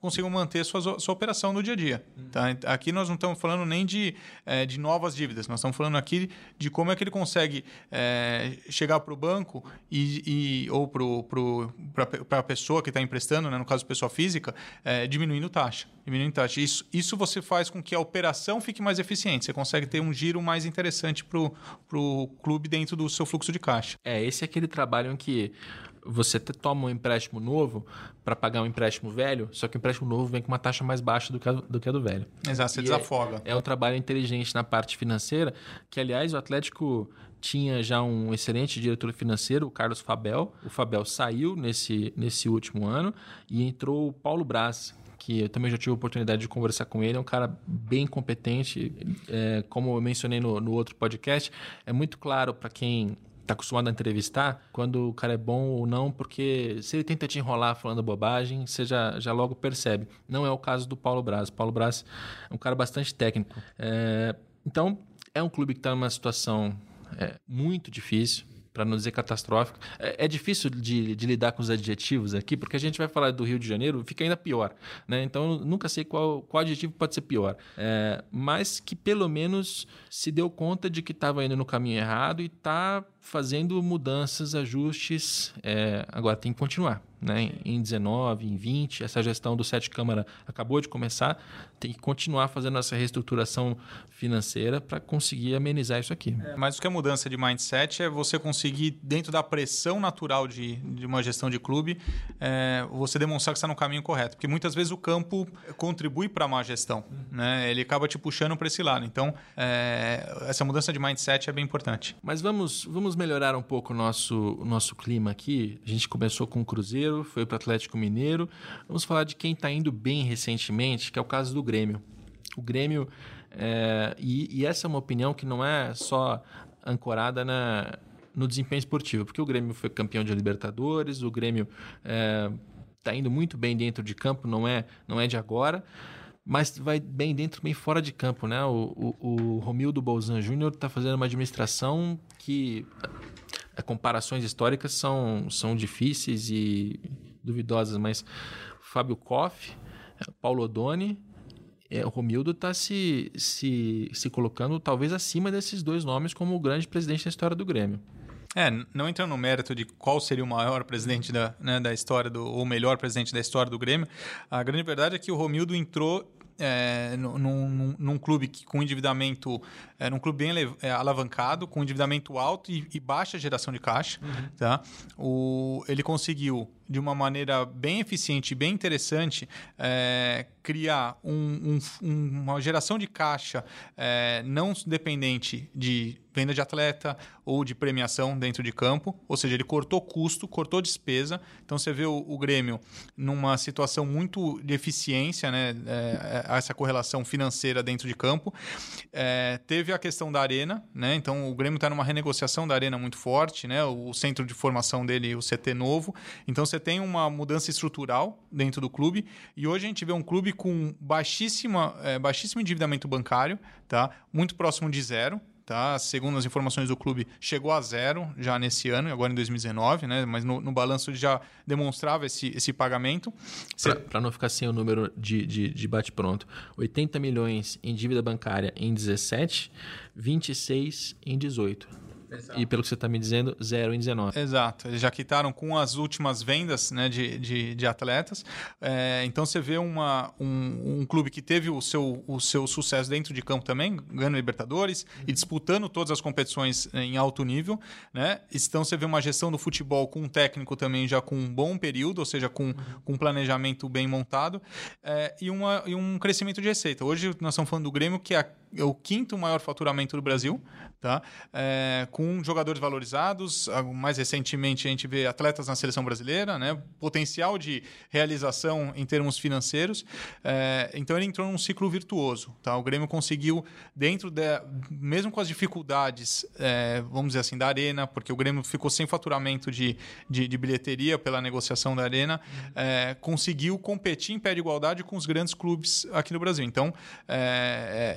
consigam manter sua, sua operação no dia a dia. Tá? Aqui nós não estamos falando nem de, é, de novas dívidas, nós estamos falando aqui de como é que ele consegue é, chegar para o banco e, e, ou para a pessoa que está emprestando, né? no caso pessoa física, é, diminuindo taxa. Diminuindo taxa. Isso, isso você faz com que a operação fique mais eficiente. Você consegue ter um giro mais interessante para o clube dentro do seu fluxo de caixa. É, esse é aquele trabalho em que você toma um empréstimo novo para pagar um empréstimo velho, só que o empréstimo novo vem com uma taxa mais baixa do que a do, que a do velho. Exato, você e desafoga. É, é um trabalho inteligente na parte financeira, que aliás o Atlético tinha já um excelente diretor financeiro, o Carlos Fabel. O Fabel saiu nesse, nesse último ano e entrou o Paulo Braz, que eu também já tive a oportunidade de conversar com ele, é um cara bem competente. É, como eu mencionei no, no outro podcast, é muito claro para quem está acostumado a entrevistar quando o cara é bom ou não, porque se ele tenta te enrolar falando bobagem, você já, já logo percebe. Não é o caso do Paulo Braz. O Paulo Braz é um cara bastante técnico. É, então, é um clube que está numa situação é, muito difícil para não dizer catastrófico. É, é difícil de, de, lidar com os adjetivos aqui, porque a gente vai falar do Rio de Janeiro, fica ainda pior. Né? Então, nunca sei qual, qual adjetivo pode ser pior. É, mas que pelo menos se deu conta de que estava indo no caminho errado e está fazendo mudanças, ajustes. É, agora tem que continuar né, em 19, em 20. Essa gestão do Sete Câmara acabou de começar, tem que continuar fazendo essa reestruturação financeira para conseguir amenizar isso aqui. É, mas o que é mudança de mindset é você conseguir, dentro da pressão natural de, de uma gestão de clube, é, você demonstrar que está no caminho correto. Porque muitas vezes o campo contribui para a má gestão, né? ele acaba te puxando para esse lado. Então, é, essa mudança de mindset é bem importante. Mas vamos, vamos melhorar um pouco o nosso, o nosso clima aqui. A gente começou com o Cruzeiro foi para o Atlético Mineiro. Vamos falar de quem está indo bem recentemente, que é o caso do Grêmio. O Grêmio, é, e, e, essa é uma opinião que não é só ancorada na, no desempenho esportivo, porque o Grêmio foi campeão de Libertadores, o Grêmio está é, indo muito bem dentro de campo, não é, não é de agora mas vai bem dentro, bem fora de campo, né? O, o, o Romildo Bolzan Júnior está fazendo uma administração que é, comparações históricas são, são difíceis e duvidosas, mas Fábio Koff, é, Paulo Odoni, é, o Romildo está se, se, se colocando talvez acima desses dois nomes como o grande presidente da história do Grêmio. É, não entrando no mérito de qual seria o maior presidente da, né, da história, do, ou o melhor presidente da história do Grêmio, a grande verdade é que o Romildo entrou é, num, num, num, clube que, com endividamento, é, num clube bem é, alavancado, com endividamento alto e, e baixa geração de caixa, uhum. tá? O, ele conseguiu, de uma maneira bem eficiente bem interessante, é, criar um, um, uma geração de caixa é, não dependente de venda de atleta ou de premiação dentro de campo, ou seja, ele cortou custo, cortou despesa. Então você vê o, o Grêmio numa situação muito de eficiência, né? É, é essa correlação financeira dentro de campo. É, teve a questão da arena, né? Então o Grêmio está numa renegociação da arena muito forte, né? O centro de formação dele, o CT novo. Então você tem uma mudança estrutural dentro do clube e hoje a gente vê um clube com baixíssima, é, baixíssimo endividamento bancário, tá? Muito próximo de zero. Tá? Segundo as informações do clube, chegou a zero já nesse ano, agora em 2019, né? mas no, no balanço já demonstrava esse, esse pagamento. Para não ficar sem o número de, de, de bate-pronto, 80 milhões em dívida bancária em 17, 26 em 18. Exato. E pelo que você está me dizendo, zero em 19. Exato. Eles já quitaram com as últimas vendas né, de, de, de atletas. É, então você vê uma, um, um, clube que teve o seu, o seu sucesso dentro de campo também, ganhando Libertadores uhum. e disputando todas as competições em alto nível. Né? Então você vê uma gestão do futebol com um técnico também já com um bom período, ou seja, com, uhum. com um planejamento bem montado é, e, uma, e um crescimento de receita. Hoje nós estamos falando do Grêmio, que é, é o quinto maior faturamento do Brasil, tá? É, com jogadores valorizados. Mais recentemente, a gente vê atletas na seleção brasileira, né? potencial de realização em termos financeiros. É, então, ele entrou num ciclo virtuoso. Tá? O Grêmio conseguiu, dentro de, mesmo com as dificuldades, é, vamos dizer assim, da arena, porque o Grêmio ficou sem faturamento de, de, de bilheteria pela negociação da arena, é, conseguiu competir em pé de igualdade com os grandes clubes aqui no Brasil. Então,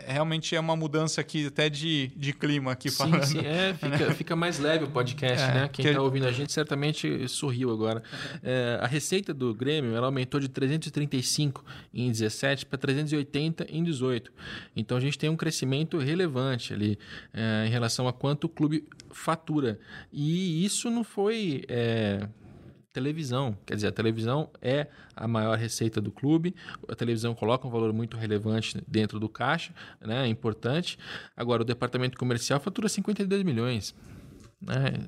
realmente é uma mudança aqui até de, de clima aqui sim, falando. Sim, é, fica, fica mais leve o podcast, é, né? Quem está que... ouvindo a gente certamente sorriu agora. É, a receita do Grêmio ela aumentou de 335 em 17 para 380 em 18. Então a gente tem um crescimento relevante ali é, em relação a quanto o clube fatura. E isso não foi é, televisão. Quer dizer, a televisão é a maior receita do clube, a televisão coloca um valor muito relevante dentro do caixa, né? é importante. Agora, o departamento comercial fatura 52 milhões. Né?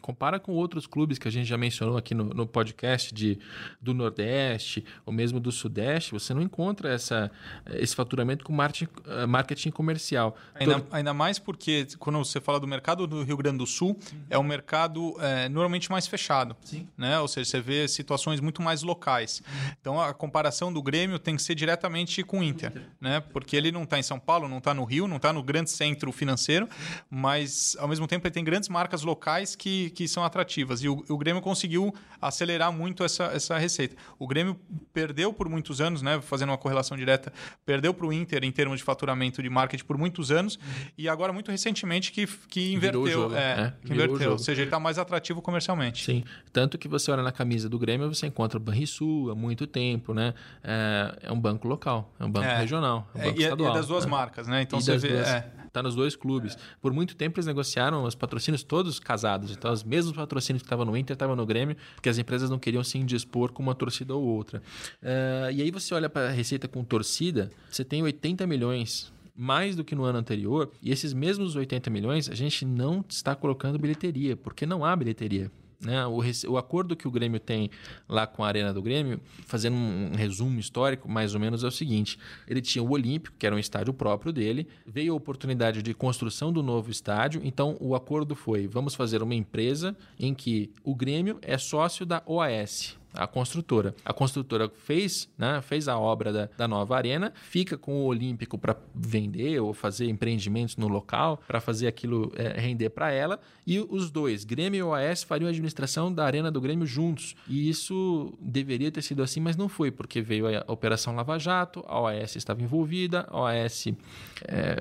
Compara com outros clubes que a gente já mencionou aqui no, no podcast de, do Nordeste ou mesmo do Sudeste, você não encontra essa, esse faturamento com marketing, eh, marketing comercial. Ainda, Todo... ainda mais porque quando você fala do mercado do Rio Grande do Sul, é um mercado é, normalmente mais fechado. Sim. Né? Ou seja, você vê situações muito mais locais. Então a comparação do Grêmio tem que ser diretamente com o Inter, Inter. Né? porque ele não está em São Paulo, não está no Rio, não está no grande centro financeiro, mas ao mesmo tempo ele tem grandes marcas locais que, que são atrativas. E o, o Grêmio conseguiu acelerar muito essa, essa receita. O Grêmio perdeu por muitos anos, né, fazendo uma correlação direta, perdeu para o Inter em termos de faturamento de marketing por muitos anos e agora muito recentemente que, que inverteu. Jogo, é, é, que inverteu. Ou seja, ele está mais atrativo comercialmente. Sim. Tanto que você olha na camisa do Grêmio, você encontra o Banrisul há muito tempo, né? É, é um banco local, é um banco é. regional, é um banco é, estadual. E é das duas né? marcas, né? Então e você vê. Duas... Está nos dois clubes. É. Por muito tempo eles negociaram os patrocínios todos casados. Então, os mesmos patrocínios que estavam no Inter estavam no Grêmio, porque as empresas não queriam se indispor com uma torcida ou outra. Uh, e aí você olha para a receita com torcida, você tem 80 milhões mais do que no ano anterior, e esses mesmos 80 milhões a gente não está colocando bilheteria, porque não há bilheteria. Né? O, o, acordo que o Grêmio tem lá com a Arena do Grêmio, fazendo um, resumo histórico, mais ou menos é o seguinte: ele tinha o Olímpico, que era um estádio próprio dele, veio a oportunidade de construção do novo estádio, então o acordo foi: vamos fazer uma empresa em que o Grêmio é sócio da OAS, a construtora. A construtora fez, né, fez a obra da, da nova arena, fica com o Olímpico para vender ou fazer empreendimentos no local, para fazer aquilo é, render para ela, e os dois, Grêmio e OAS, fariam a administração da arena do Grêmio juntos. E isso deveria ter sido assim, mas não foi, porque veio a Operação Lava Jato, a OAS estava envolvida, a OAS é,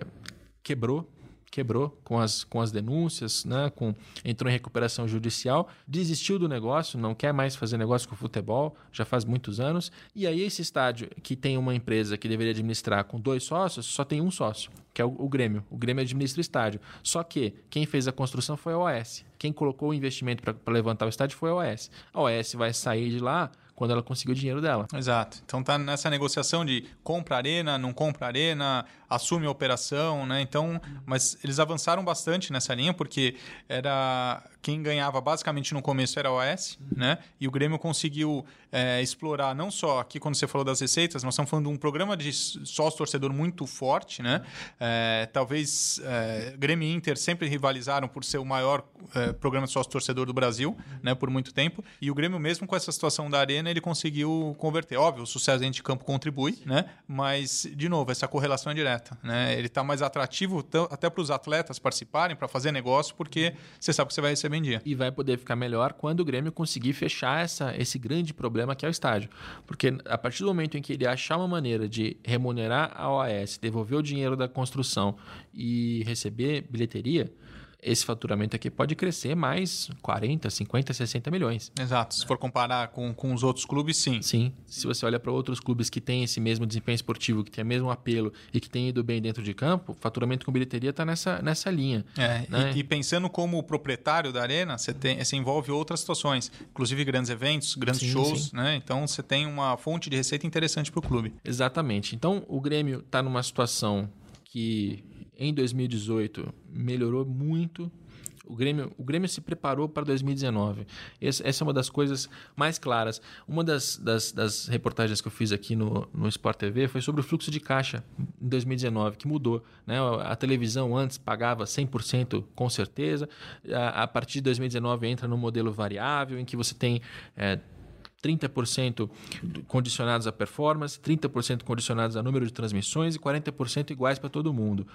quebrou quebrou com as, com as denúncias, né? com, entrou em recuperação judicial, desistiu do negócio, não quer mais fazer negócio com futebol, já faz muitos anos. E aí, esse estádio que tem uma empresa que deveria administrar com dois sócios, só tem um sócio, que é o, o Grêmio. O Grêmio administra o estádio. Só que quem fez a construção foi a OS. Quem colocou o investimento para levantar o estádio foi a OS. A OS vai sair de lá quando ela conseguiu o dinheiro dela. Exato. Então tá nessa negociação de compra arena, não compra arena, assume a operação, né? Então, mas eles avançaram bastante nessa linha porque era quem ganhava basicamente no começo era a OS, né? E o Grêmio conseguiu é, explorar não só aqui quando você falou das receitas, nós estamos falando de um programa de sócio torcedor muito forte, né? É, talvez é, Grêmio e Inter sempre rivalizaram por ser o maior é, programa de sócio torcedor do Brasil, né? Por muito tempo. E o Grêmio mesmo com essa situação da arena ele conseguiu converter. Óbvio, o sucesso dentro de campo contribui, né? Mas de novo essa correlação é direta, né? Ele está mais atrativo até para os atletas participarem, para fazer negócio, porque você sabe que você vai receber dia. E vai poder ficar melhor quando o Grêmio conseguir fechar essa, esse grande problema que é o estádio. Porque a partir do momento em que ele achar uma maneira de remunerar a OAS, devolver o dinheiro da construção e receber bilheteria, esse faturamento aqui pode crescer mais 40, 50, 60 milhões. Exato. Se for comparar com, com os outros clubes, sim. Sim. Se você olha para outros clubes que têm esse mesmo desempenho esportivo, que tem o mesmo apelo e que têm ido bem dentro de campo, faturamento com bilheteria está nessa, nessa linha. É, né? e, e, pensando como proprietário da arena, você, tem, você envolve outras situações, inclusive grandes eventos, grandes sim, shows, sim. né? Então você tem uma fonte de receita interessante para o clube. Exatamente. Então o Grêmio está numa situação que em 2018 melhorou muito. O Grêmio, o Grêmio se preparou para 2019. Essa, essa é uma das coisas mais claras. Uma das, das, das, reportagens que eu fiz aqui no, no Sport TV foi sobre o fluxo de caixa em 2019, que mudou. Né? A, televisão antes pagava 100% com certeza. A, a, partir de 2019 entra no modelo variável, em que você tem. É, 30% condicionados à performance, 30% condicionados a número de transmissões e 40% iguais para todo mundo.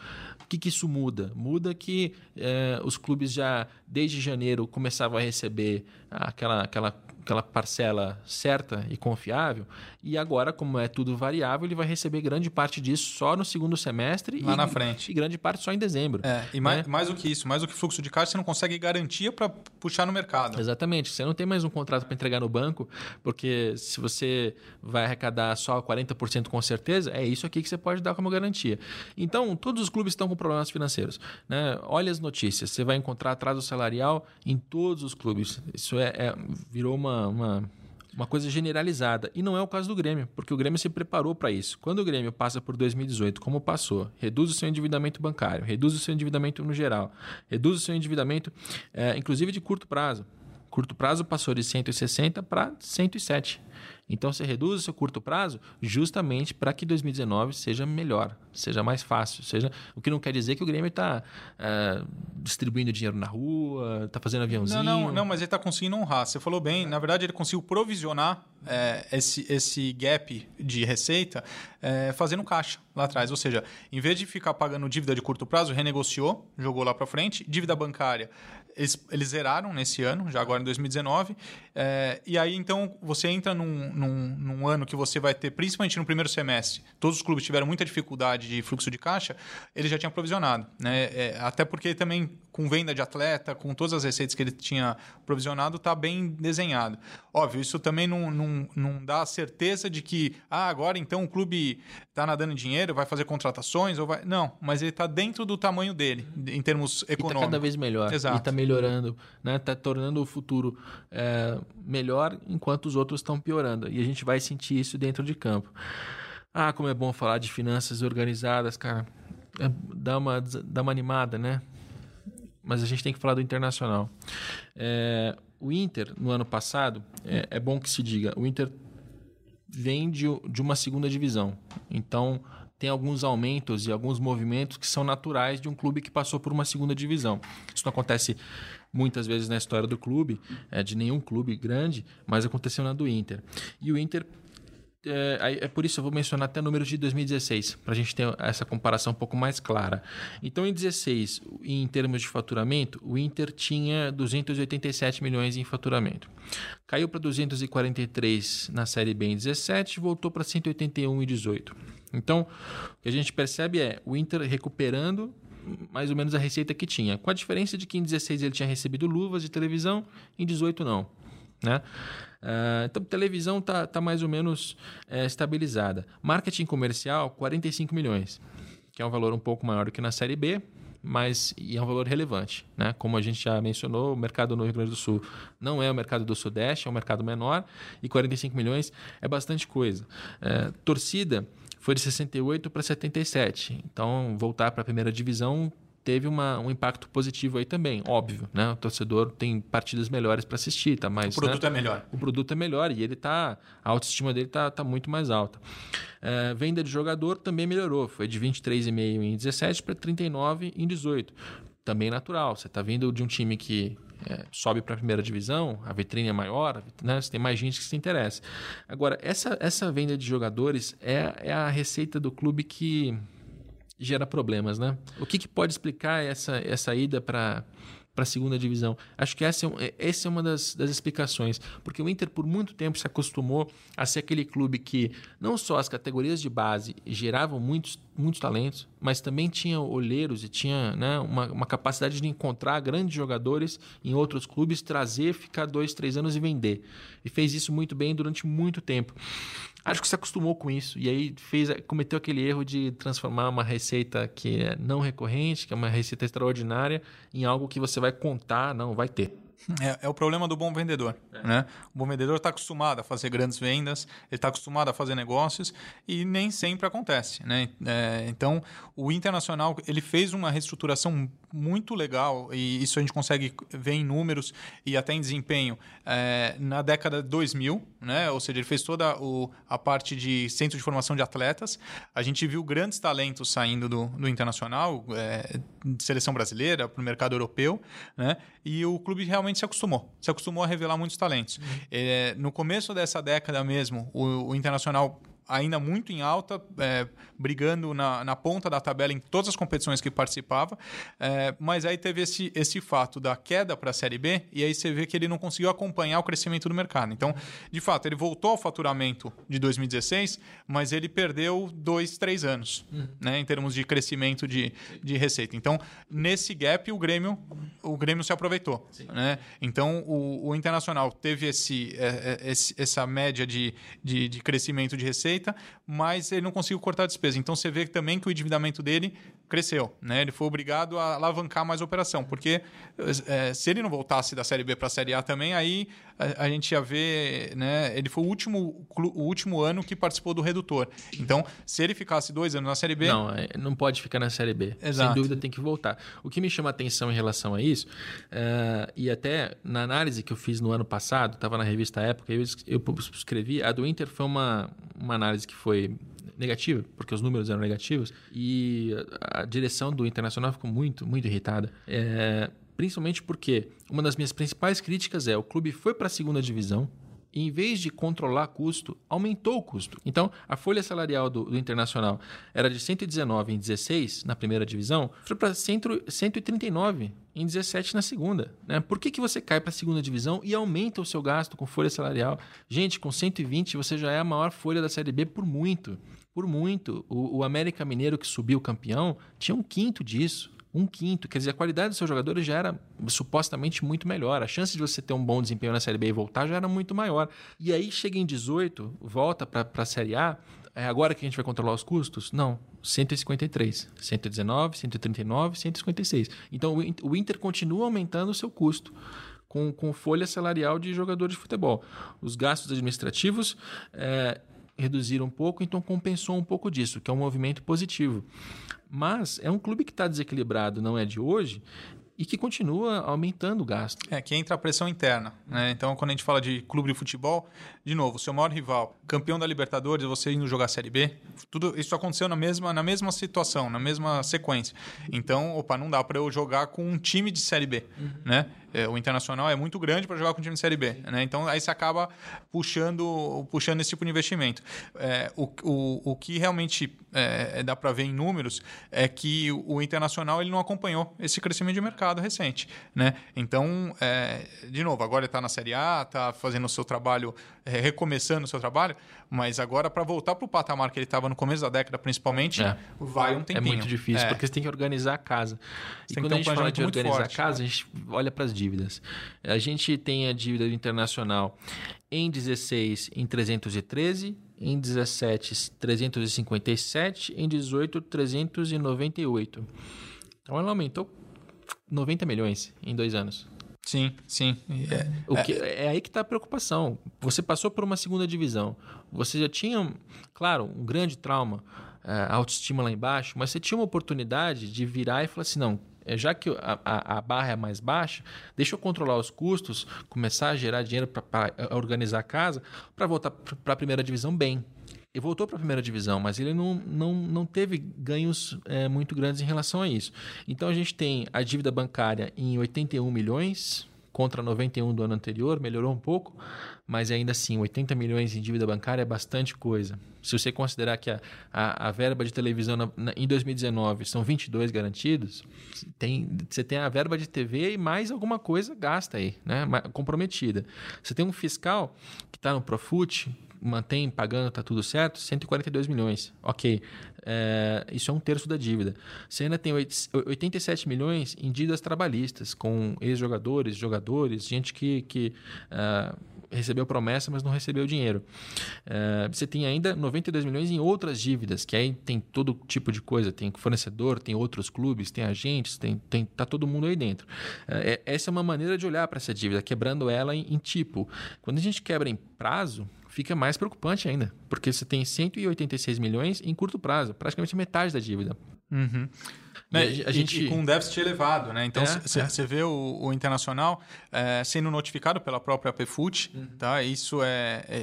O que, que, isso muda? Muda que eh, os clubes já, desde janeiro, começavam a receber aquela, aquela aquela parcela certa e confiável. E agora, como é tudo variável, ele vai receber grande parte disso só no segundo semestre. Lá e, na frente. E grande parte só em dezembro. É, e mais, né? mais do que isso, mais do que fluxo de caixa, você não consegue garantia para puxar no mercado. Exatamente. Você não tem mais um contrato para entregar no banco, porque se você vai arrecadar só 40% com certeza, é isso aqui que você pode dar como garantia. Então, todos os clubes estão com problemas financeiros. Né? Olha as notícias. Você vai encontrar atraso salarial em todos os clubes. Isso é, é virou uma uma, uma, coisa generalizada. E não é o caso do Grêmio, porque o Grêmio se preparou para isso. Quando o Grêmio passa por 2018, como passou, reduz o seu endividamento bancário, reduz o seu endividamento no geral, reduz o seu endividamento, é, inclusive de curto prazo. Curto prazo passou de 160 para 107. Então você reduz o seu curto prazo justamente para que 2019 seja melhor, seja mais fácil, seja o que não quer dizer que o Grêmio está é, distribuindo dinheiro na rua, está fazendo aviãozinho. Não, não, não mas ele está conseguindo honrar. Você falou bem. Na verdade, ele conseguiu provisionar é, esse, esse gap de receita é, fazendo caixa lá atrás. Ou seja, em vez de ficar pagando dívida de curto prazo, renegociou, jogou lá para frente. Dívida bancária, eles, eles, zeraram nesse ano, já agora em 2019. É, e aí, então, você entra num, num, num, ano que você vai ter, principalmente no primeiro semestre, todos os clubes tiveram muita dificuldade de fluxo de caixa, ele já tinha provisionado. Né? É, até porque também, com venda de atleta, com todas as receitas que ele tinha provisionado, está bem desenhado. Óbvio, isso também não, não, não dá a certeza de que, ah, agora então o clube está nadando em dinheiro, vai fazer contratações, ou vai. Não, mas ele está dentro do tamanho dele, em termos econômicos. E está cada vez melhor. Exato. E está melhorando, né? Tá tornando o futuro é, melhor, enquanto os outros estão piorando. E a gente vai sentir isso dentro de campo. Ah, como é bom falar de finanças organizadas, cara. É, dá, uma, dá uma animada, né? Mas a gente tem que falar do internacional. É, o Inter, no ano passado, é, é, bom que se diga, o Inter vem de, de uma segunda divisão. Então, tem alguns aumentos e alguns movimentos que são naturais de um clube que passou por uma segunda divisão. Isso não acontece muitas vezes na história do clube, é, de nenhum clube grande, mas aconteceu na do Inter. E o Inter é, é, por isso eu vou mencionar até números de 2016, para a gente ter essa comparação um pouco mais clara. Então, em 16, em termos de faturamento, o Inter tinha 287 milhões em faturamento. Caiu para 243 na Série B em 17 voltou para 181 em 18. Então, o que a gente percebe é o Inter recuperando mais ou menos a receita que tinha, com a diferença de que em 16 ele tinha recebido luvas de televisão, em 18 não. Né? Uh, então, televisão está tá mais ou menos é, estabilizada. Marketing comercial, 45 milhões, que é um valor um pouco maior do que na Série B, mas é um valor relevante. Né? Como a gente já mencionou, o mercado no Rio Grande do Sul não é o mercado do Sudeste, é um mercado menor, e 45 milhões é bastante coisa. É, torcida foi de 68 para 77. Então, voltar para a primeira divisão teve uma, um impacto positivo aí também, óbvio, né? O torcedor tem partidas melhores para assistir, tá mais... O produto né? é melhor. O produto é melhor e ele tá... A autoestima dele tá, tá muito mais alta. É, venda de jogador também melhorou, foi de 23,5 em 17 para 39 em 18. Também natural, você está vindo de um time que é, sobe para a primeira divisão, a vitrine é maior, né? você tem mais gente que se interessa. Agora, essa, essa venda de jogadores é, é a receita do clube que gera problemas, né? O que, que pode explicar essa, essa ida para para a segunda divisão. Acho que essa é, essa é uma das, das, explicações, porque o Inter por muito tempo se acostumou a ser aquele clube que não só as categorias de base geravam muitos, muitos talentos, mas também tinha olheiros e tinha né, uma, uma capacidade de encontrar grandes jogadores em outros clubes, trazer, ficar dois, três anos e vender. E fez isso muito bem durante muito tempo acho que se acostumou com isso e aí fez, cometeu aquele erro de transformar uma receita que é não recorrente, que é uma receita extraordinária, em algo que você vai contar, não vai ter. É, é, o problema do bom vendedor. É. Né? O bom vendedor está acostumado a fazer grandes vendas, ele está acostumado a fazer negócios e nem sempre acontece. Né? É, então, o Internacional ele fez uma reestruturação muito legal e isso a gente consegue ver em números e até em desempenho é, na década de 2000, né? ou seja, ele fez toda o, a parte de centro de formação de atletas. A gente viu grandes talentos saindo do, do Internacional, é, de seleção brasileira, para o mercado europeu, né? e o clube realmente se acostumou. Se acostumou a revelar muitos talentos. Uhum. É, no começo dessa década mesmo, o, o Internacional ainda muito em alta, é, brigando na, na, ponta da tabela em todas as competições que participava, é, mas aí teve esse, esse fato da queda para a Série B, e aí você vê que ele não conseguiu acompanhar o crescimento do mercado. Então, de fato, ele voltou ao faturamento de 2016, mas ele perdeu dois, três anos, uhum. né, em termos de crescimento de, de receita. Então, nesse gap, o Grêmio, o Grêmio se aproveitou. Né? Então, o, o Internacional teve esse, é, é, esse, essa média de, de, de crescimento de receita, receita, mas ele não conseguiu cortar a despesa. Então você vê também que o endividamento dele cresceu, né? Ele foi obrigado a alavancar mais a operação, porque é, se ele não voltasse da Série B para a Série A também, aí a, a, gente ia ver, né? Ele foi o último, o último ano que participou do redutor. Então, se ele ficasse dois anos na Série B... Não, é, não pode ficar na Série B. Exato. Sem dúvida tem que voltar. O que me chama a atenção em relação a isso, uh, e até na análise que eu fiz no ano passado, estava na revista Época, eu, eu escrevi, a do Inter foi uma, uma análise que foi negativa, porque os números eram negativos, e a direção do Internacional ficou muito, muito irritada. É, principalmente porque uma das minhas principais críticas é o clube foi para a segunda divisão, em vez de controlar custo, aumentou o custo. Então, a folha salarial do, do Internacional era de 119 em 16 na primeira divisão, foi para 139 em 17 na segunda. Né? Por que, que você cai para a segunda divisão e aumenta o seu gasto com folha salarial? Gente, com 120 você já é a maior folha da Série B por muito por muito. O, o América Mineiro que subiu campeão tinha um quinto disso. Um quinto. Quer dizer, a qualidade dos seus jogadores já era supostamente muito melhor. A chance de você ter um bom desempenho na Série B e voltar já era muito maior. E aí chega em 18, volta para a Série A. É agora que a gente vai controlar os custos? Não. 153, 119, 139, 156. Então o Inter continua aumentando o seu custo. Com, com folha salarial de jogador de futebol. Os gastos administrativos é, reduziram um pouco, então compensou um pouco disso, que é um movimento positivo. Mas é um clube que está desequilibrado, não é de hoje, e que continua aumentando o gasto. É, que entra a pressão interna. Né? Então, quando a gente fala de clube de futebol, de novo, seu maior rival, campeão da Libertadores, você indo jogar Série B, tudo isso aconteceu na mesma, na mesma situação, na mesma sequência. Então, opa, não dá para eu jogar com um time de Série B, uhum. né? É, o Internacional é muito grande para jogar com um time de Série B, né? Então, aí você acaba puxando, puxando esse tipo de investimento. É, o, o, o que realmente é, dá para ver em números é que o Internacional ele não acompanhou esse crescimento de mercado recente, né? Então, é, de novo, agora ele está na Série A, está fazendo o seu trabalho, é, recomeçando o seu trabalho, mas agora para voltar para o patamar que ele estava no começo da década, principalmente, é. vai um tempinho. É muito difícil, porque você tem que organizar a casa. Você e quando a gente fala de organizar forte. a casa, a gente olha para as dívidas. A gente tem a dívida Internacional em 16 em 313, em 17 357, em 18 398. Então ela aumentou 90 milhões em dois anos. Sim, sim. É, o que, é, é aí que está a preocupação. Você passou por uma segunda divisão. Você já tinha, claro, um grande trauma, a autoestima lá embaixo, mas você tinha uma oportunidade de virar e falar assim: não, é, já que a, a, a, barra é mais baixa, deixa eu controlar os custos, começar a gerar dinheiro para organizar a casa, para voltar para a primeira divisão bem. Ele voltou para a primeira divisão, mas ele não, não, não teve ganhos é, muito grandes em relação a isso. Então a gente tem a dívida bancária em 81 milhões contra 91 do ano anterior, melhorou um pouco, mas ainda assim, 80 milhões em dívida bancária é bastante coisa. Se você considerar que a, a, a verba de televisão na, na, em 2019 são 22 garantidos, tem, você tem a verba de TV e mais alguma coisa gasta aí, né? comprometida. Você tem um fiscal que está no Profut, mantém pagando, está tudo certo, 142 milhões. Ok, é, isso é um terço da dívida. Você ainda tem 87 milhões em dívidas trabalhistas, com ex-jogadores, jogadores, gente que, que uh, recebeu promessa, mas não recebeu dinheiro. Uh, você tem ainda 92 milhões em outras dívidas, que aí tem todo tipo de coisa. Tem fornecedor, tem outros clubes, tem agentes, tem, tem tá todo mundo aí dentro. Uh, essa é uma maneira de olhar para essa dívida, quebrando ela em, em tipo. Quando a gente quebra em prazo, fica mais preocupante ainda, porque você tem 186 milhões em curto prazo, praticamente metade da dívida. Uhum. Né? A, gente... E, com um déficit elevado, né? Então, você é, é. vê o, o Internacional é, sendo notificado pela própria PFUT, uhum. tá? Isso é, é,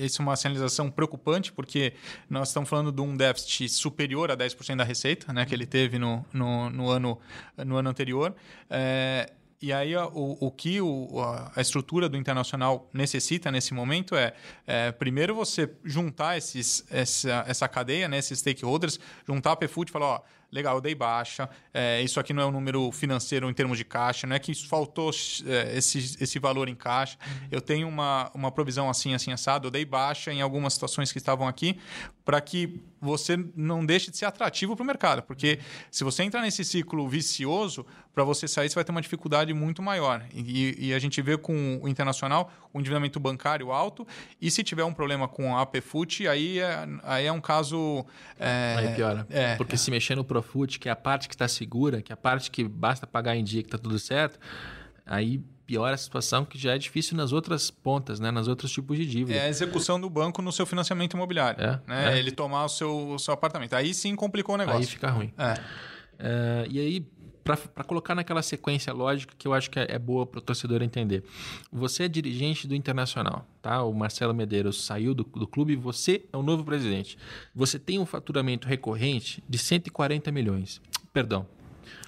é, isso é uma sinalização preocupante, porque nós estamos falando de um déficit superior a 10% da receita, né? Que ele teve no, no, no ano, no ano anterior. É, e aí o, o que o, a estrutura do internacional necessita nesse momento é, é primeiro você juntar esses, essa, essa cadeia, né, esses stakeholders, juntar a PFUT e falar, ó, legal, eu dei baixa, é, isso aqui não é um número financeiro em termos de caixa, não é que faltou é, esse, esse valor em caixa, uhum. eu tenho uma, uma provisão assim, assim, assado, eu dei baixa em algumas situações que estavam aqui, para que você não deixe de ser atrativo para o mercado, porque se você entrar nesse ciclo vicioso, para você sair, você vai ter uma dificuldade muito maior. E, e, a gente vê com o internacional o endividamento bancário alto, e se tiver um problema com a APFUT, aí é, aí é um caso. É, aí piora. É, porque se mexer no Profut, que é a parte que está segura, que é a parte que basta pagar em dia que está tudo certo, aí piora a situação que já é difícil nas outras pontas, né? nas outros tipos de dívida. É a execução do banco no seu financiamento imobiliário. É, né? É. Ele tomar o seu, o seu apartamento. Aí sim complicou o negócio. Aí fica ruim. É. é e aí, para colocar naquela sequência lógica que eu acho que é, é boa para o torcedor entender. Você é dirigente do Internacional, tá? O Marcelo Medeiros saiu do, do clube e você é o novo presidente. Você tem um faturamento recorrente de 140 milhões. Perdão,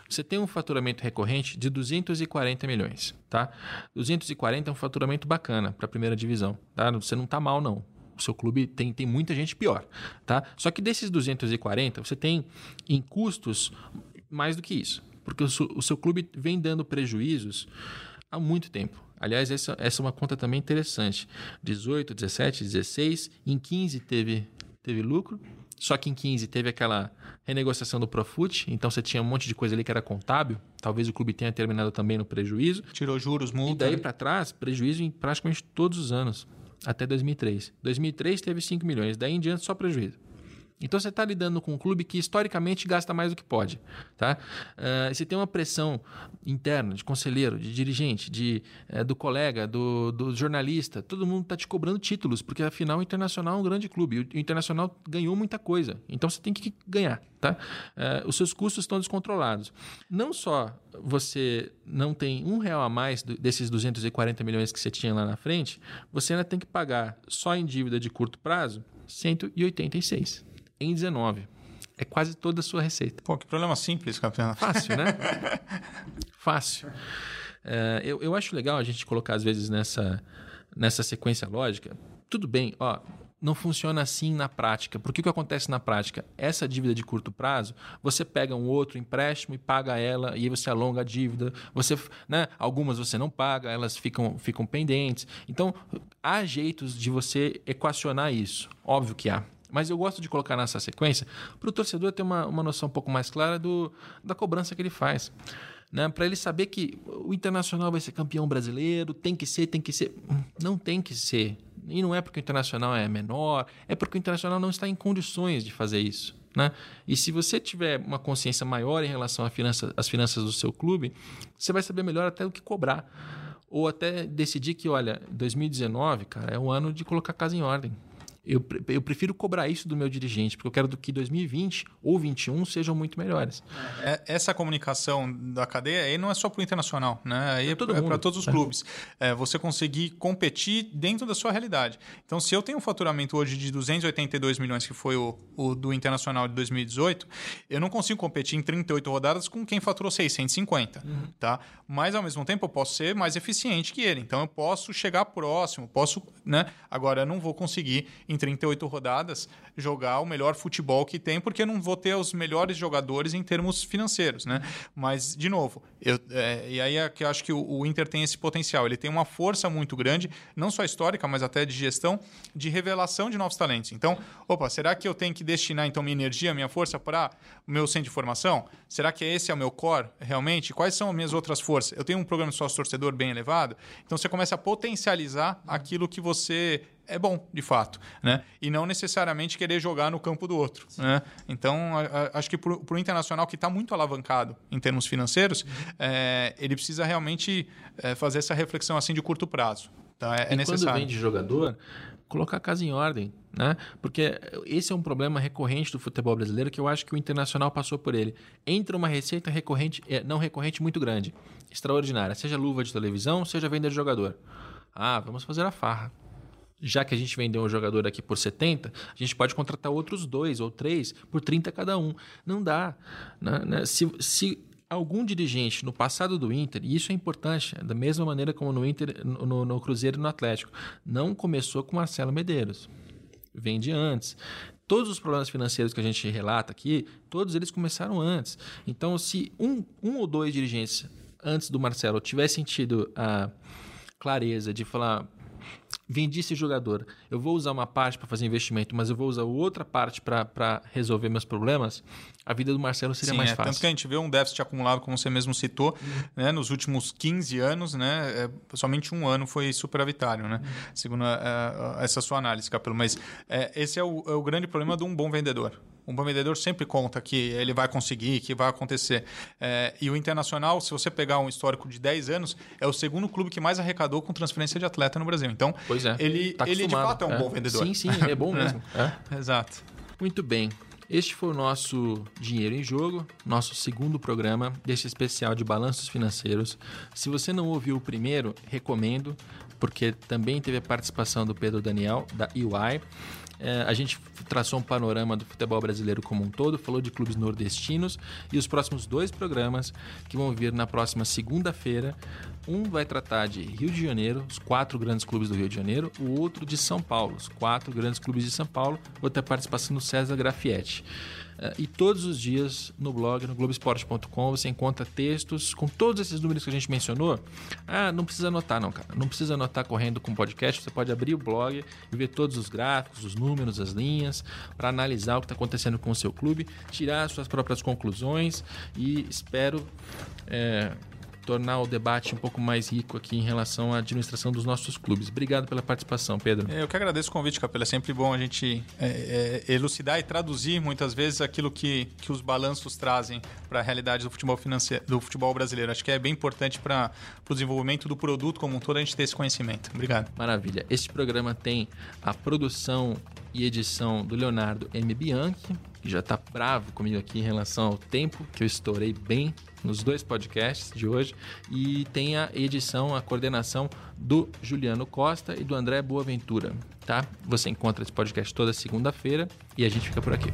você tem um faturamento recorrente de 240 milhões, tá? 240 é um faturamento bacana para a primeira divisão, tá? Você não está mal não. O seu clube tem, tem muita gente pior, tá? Só que desses 240, você tem em custos mais do que isso, porque o, o seu clube vem dando prejuízos há muito tempo. Aliás, essa, essa é uma conta também interessante. 18, 17, 16, em 15 teve, teve lucro, só que em 15 teve aquela renegociação do Profut, então você tinha um monte de coisa ali que era contábil. Talvez o clube tenha terminado também no prejuízo. Tirou juros, multa. E daí para trás, prejuízo em praticamente todos os anos, até 2003. 2003 teve 5 milhões, daí em diante só prejuízo. Então você está lidando com um clube que historicamente gasta mais do que pode. Tá? Uh, você tem uma pressão interna de conselheiro, de dirigente, de, uh, do colega, do, do jornalista. Todo mundo está te cobrando títulos, porque afinal o Internacional é um grande clube. O Internacional ganhou muita coisa. Então você tem que ganhar. Tá? Uh, os seus custos estão descontrolados. Não só você não tem um real a mais do, desses 240 milhões que você tinha lá na frente, você ainda tem que pagar só em dívida de curto prazo 186 em 19. É quase toda a sua receita. Pô, que problema simples, campeão. Fácil, né? Fácil. É, eu, eu acho legal a gente colocar, às vezes, nessa, nessa sequência lógica. Tudo bem, ó, não funciona assim na prática. Por que, que acontece na prática? Essa dívida de curto prazo, você pega um outro empréstimo e paga ela, e aí você alonga a dívida. Você, né, algumas você não paga, elas ficam, ficam pendentes. Então, há jeitos de você equacionar isso. Óbvio que há. Mas eu gosto de colocar nessa sequência para o torcedor ter uma, uma noção um pouco mais clara do, da cobrança que ele faz. Né? Para ele saber que o Internacional vai ser campeão brasileiro, tem que ser, tem que ser. Não tem que ser. E não é porque o Internacional é menor, é porque o Internacional não está em condições de fazer isso. Né? E se você tiver uma consciência maior em relação às finanças, finanças do seu clube, você vai saber melhor até o que cobrar. Ou até decidir que, olha, 2019, cara, é o ano de colocar a casa em ordem. Eu, eu prefiro cobrar isso do meu dirigente, porque eu quero que 2020 ou 2021 sejam muito melhores. É, essa comunicação da cadeia aí não é só para o internacional, né? Aí é, é para todos os é. clubes. É, você conseguir competir dentro da sua realidade. Então, se eu tenho um faturamento hoje de 282 milhões, que foi o, o do internacional de 2018, eu não consigo competir em 38 rodadas com quem faturou 650, uhum. tá? Mas, ao mesmo tempo, eu posso ser mais eficiente que ele. Então, eu posso chegar próximo, posso, né? Agora, eu não vou conseguir em 38 rodadas, jogar o melhor futebol que tem, porque não vou ter os melhores jogadores em termos financeiros, né? Mas, de novo, eu, é, e aí é que eu acho que o, o, Inter tem esse potencial. Ele tem uma força muito grande, não só histórica, mas até de gestão, de revelação de novos talentos. Então, opa, será que eu tenho que destinar então minha energia, minha força para o meu centro de formação? Será que esse é o meu core realmente? Quais são as minhas outras forças? Eu tenho um programa de sócio-torcedor bem elevado, então você começa a potencializar aquilo que você é bom, de fato, né? E não necessariamente querer jogar no campo do outro, né? Então, a, a, acho que para o internacional que está muito alavancado em termos financeiros, uhum. é, ele precisa realmente é, fazer essa reflexão assim de curto prazo. Tá? É, e necessário. quando vem de jogador, colocar a casa em ordem, né? Porque esse é um problema recorrente do futebol brasileiro que eu acho que o internacional passou por ele. Entra uma receita recorrente, é, não recorrente muito grande, extraordinária, seja luva de televisão, seja venda de jogador. Ah, vamos fazer a farra já que a gente vendeu um jogador aqui por 70, a gente pode contratar outros dois ou três por 30 cada um. Não dá. Né? né? Se, se algum dirigente no passado do Inter, e isso é importante, da mesma maneira como no Inter, no, no Cruzeiro e no Atlético, não começou com Marcelo Medeiros. Vem de antes. Todos os problemas financeiros que a gente relata aqui, todos eles começaram antes. Então, se um, um ou dois dirigentes antes do Marcelo tivessem tido a clareza de falar vendi esse jogador, eu vou usar uma parte para fazer investimento, mas eu vou usar outra parte para resolver meus problemas, a vida do Marcelo seria Sim, mais é, fácil. Tanto que a gente vê um déficit acumulado, como você mesmo citou, uhum. né, nos últimos 15 anos, né, é, somente um ano foi superavitário, né, uhum. segundo a, a, essa sua análise, Capelo. Mas é, esse é o, é o grande problema de um bom vendedor um bom vendedor sempre conta que ele vai conseguir, que vai acontecer. É, e o Internacional, se você pegar um histórico de 10 anos, é o segundo clube que mais arrecadou com transferência de atleta no Brasil. Então, pois é. ele, tá ele de fato é um é. bom vendedor. Sim, sim, é bom mesmo. é. Exato. Muito bem. Este foi o nosso Dinheiro em Jogo, nosso segundo programa deste especial de balanços financeiros. Se você não ouviu o primeiro, recomendo, porque também teve a participação do Pedro Daniel, da UI. É, a gente traçou um panorama do futebol brasileiro como um todo, falou de clubes nordestinos e os próximos dois programas que vão vir na próxima segunda-feira. Um vai tratar de Rio de Janeiro, os quatro grandes clubes do Rio de Janeiro, o outro de São Paulo, os quatro grandes clubes de São Paulo. Vou ter a participação do César Grafietti. Uh, e todos os dias no blog, no Globoesporte.com, você encontra textos com todos esses números que a gente mencionou. Ah, não precisa anotar, não, cara. Não precisa anotar correndo com o podcast. Você pode abrir o blog e ver todos os gráficos, os números, as linhas, para analisar o que está acontecendo com o seu clube, tirar suas próprias conclusões e espero. É, tornar o debate um pouco mais rico aqui em relação à administração dos nossos clubes. Obrigado pela participação, Pedro. Eu que agradeço o convite, Capela. É sempre bom a gente é, é, elucidar e traduzir muitas vezes aquilo que, que os balanços trazem para a realidade do futebol financeiro, do futebol brasileiro. Acho que é bem importante para o desenvolvimento do produto como um todo a gente ter esse conhecimento. Obrigado. Maravilha. Este programa tem a produção e edição do Leonardo M. Bianchi, que já está bravo comigo aqui em relação ao tempo, que eu estourei bem nos dois podcasts de hoje. E tem a edição, a coordenação do Juliano Costa e do André Boaventura, tá? Você encontra esse podcast toda segunda-feira e a gente fica por aqui.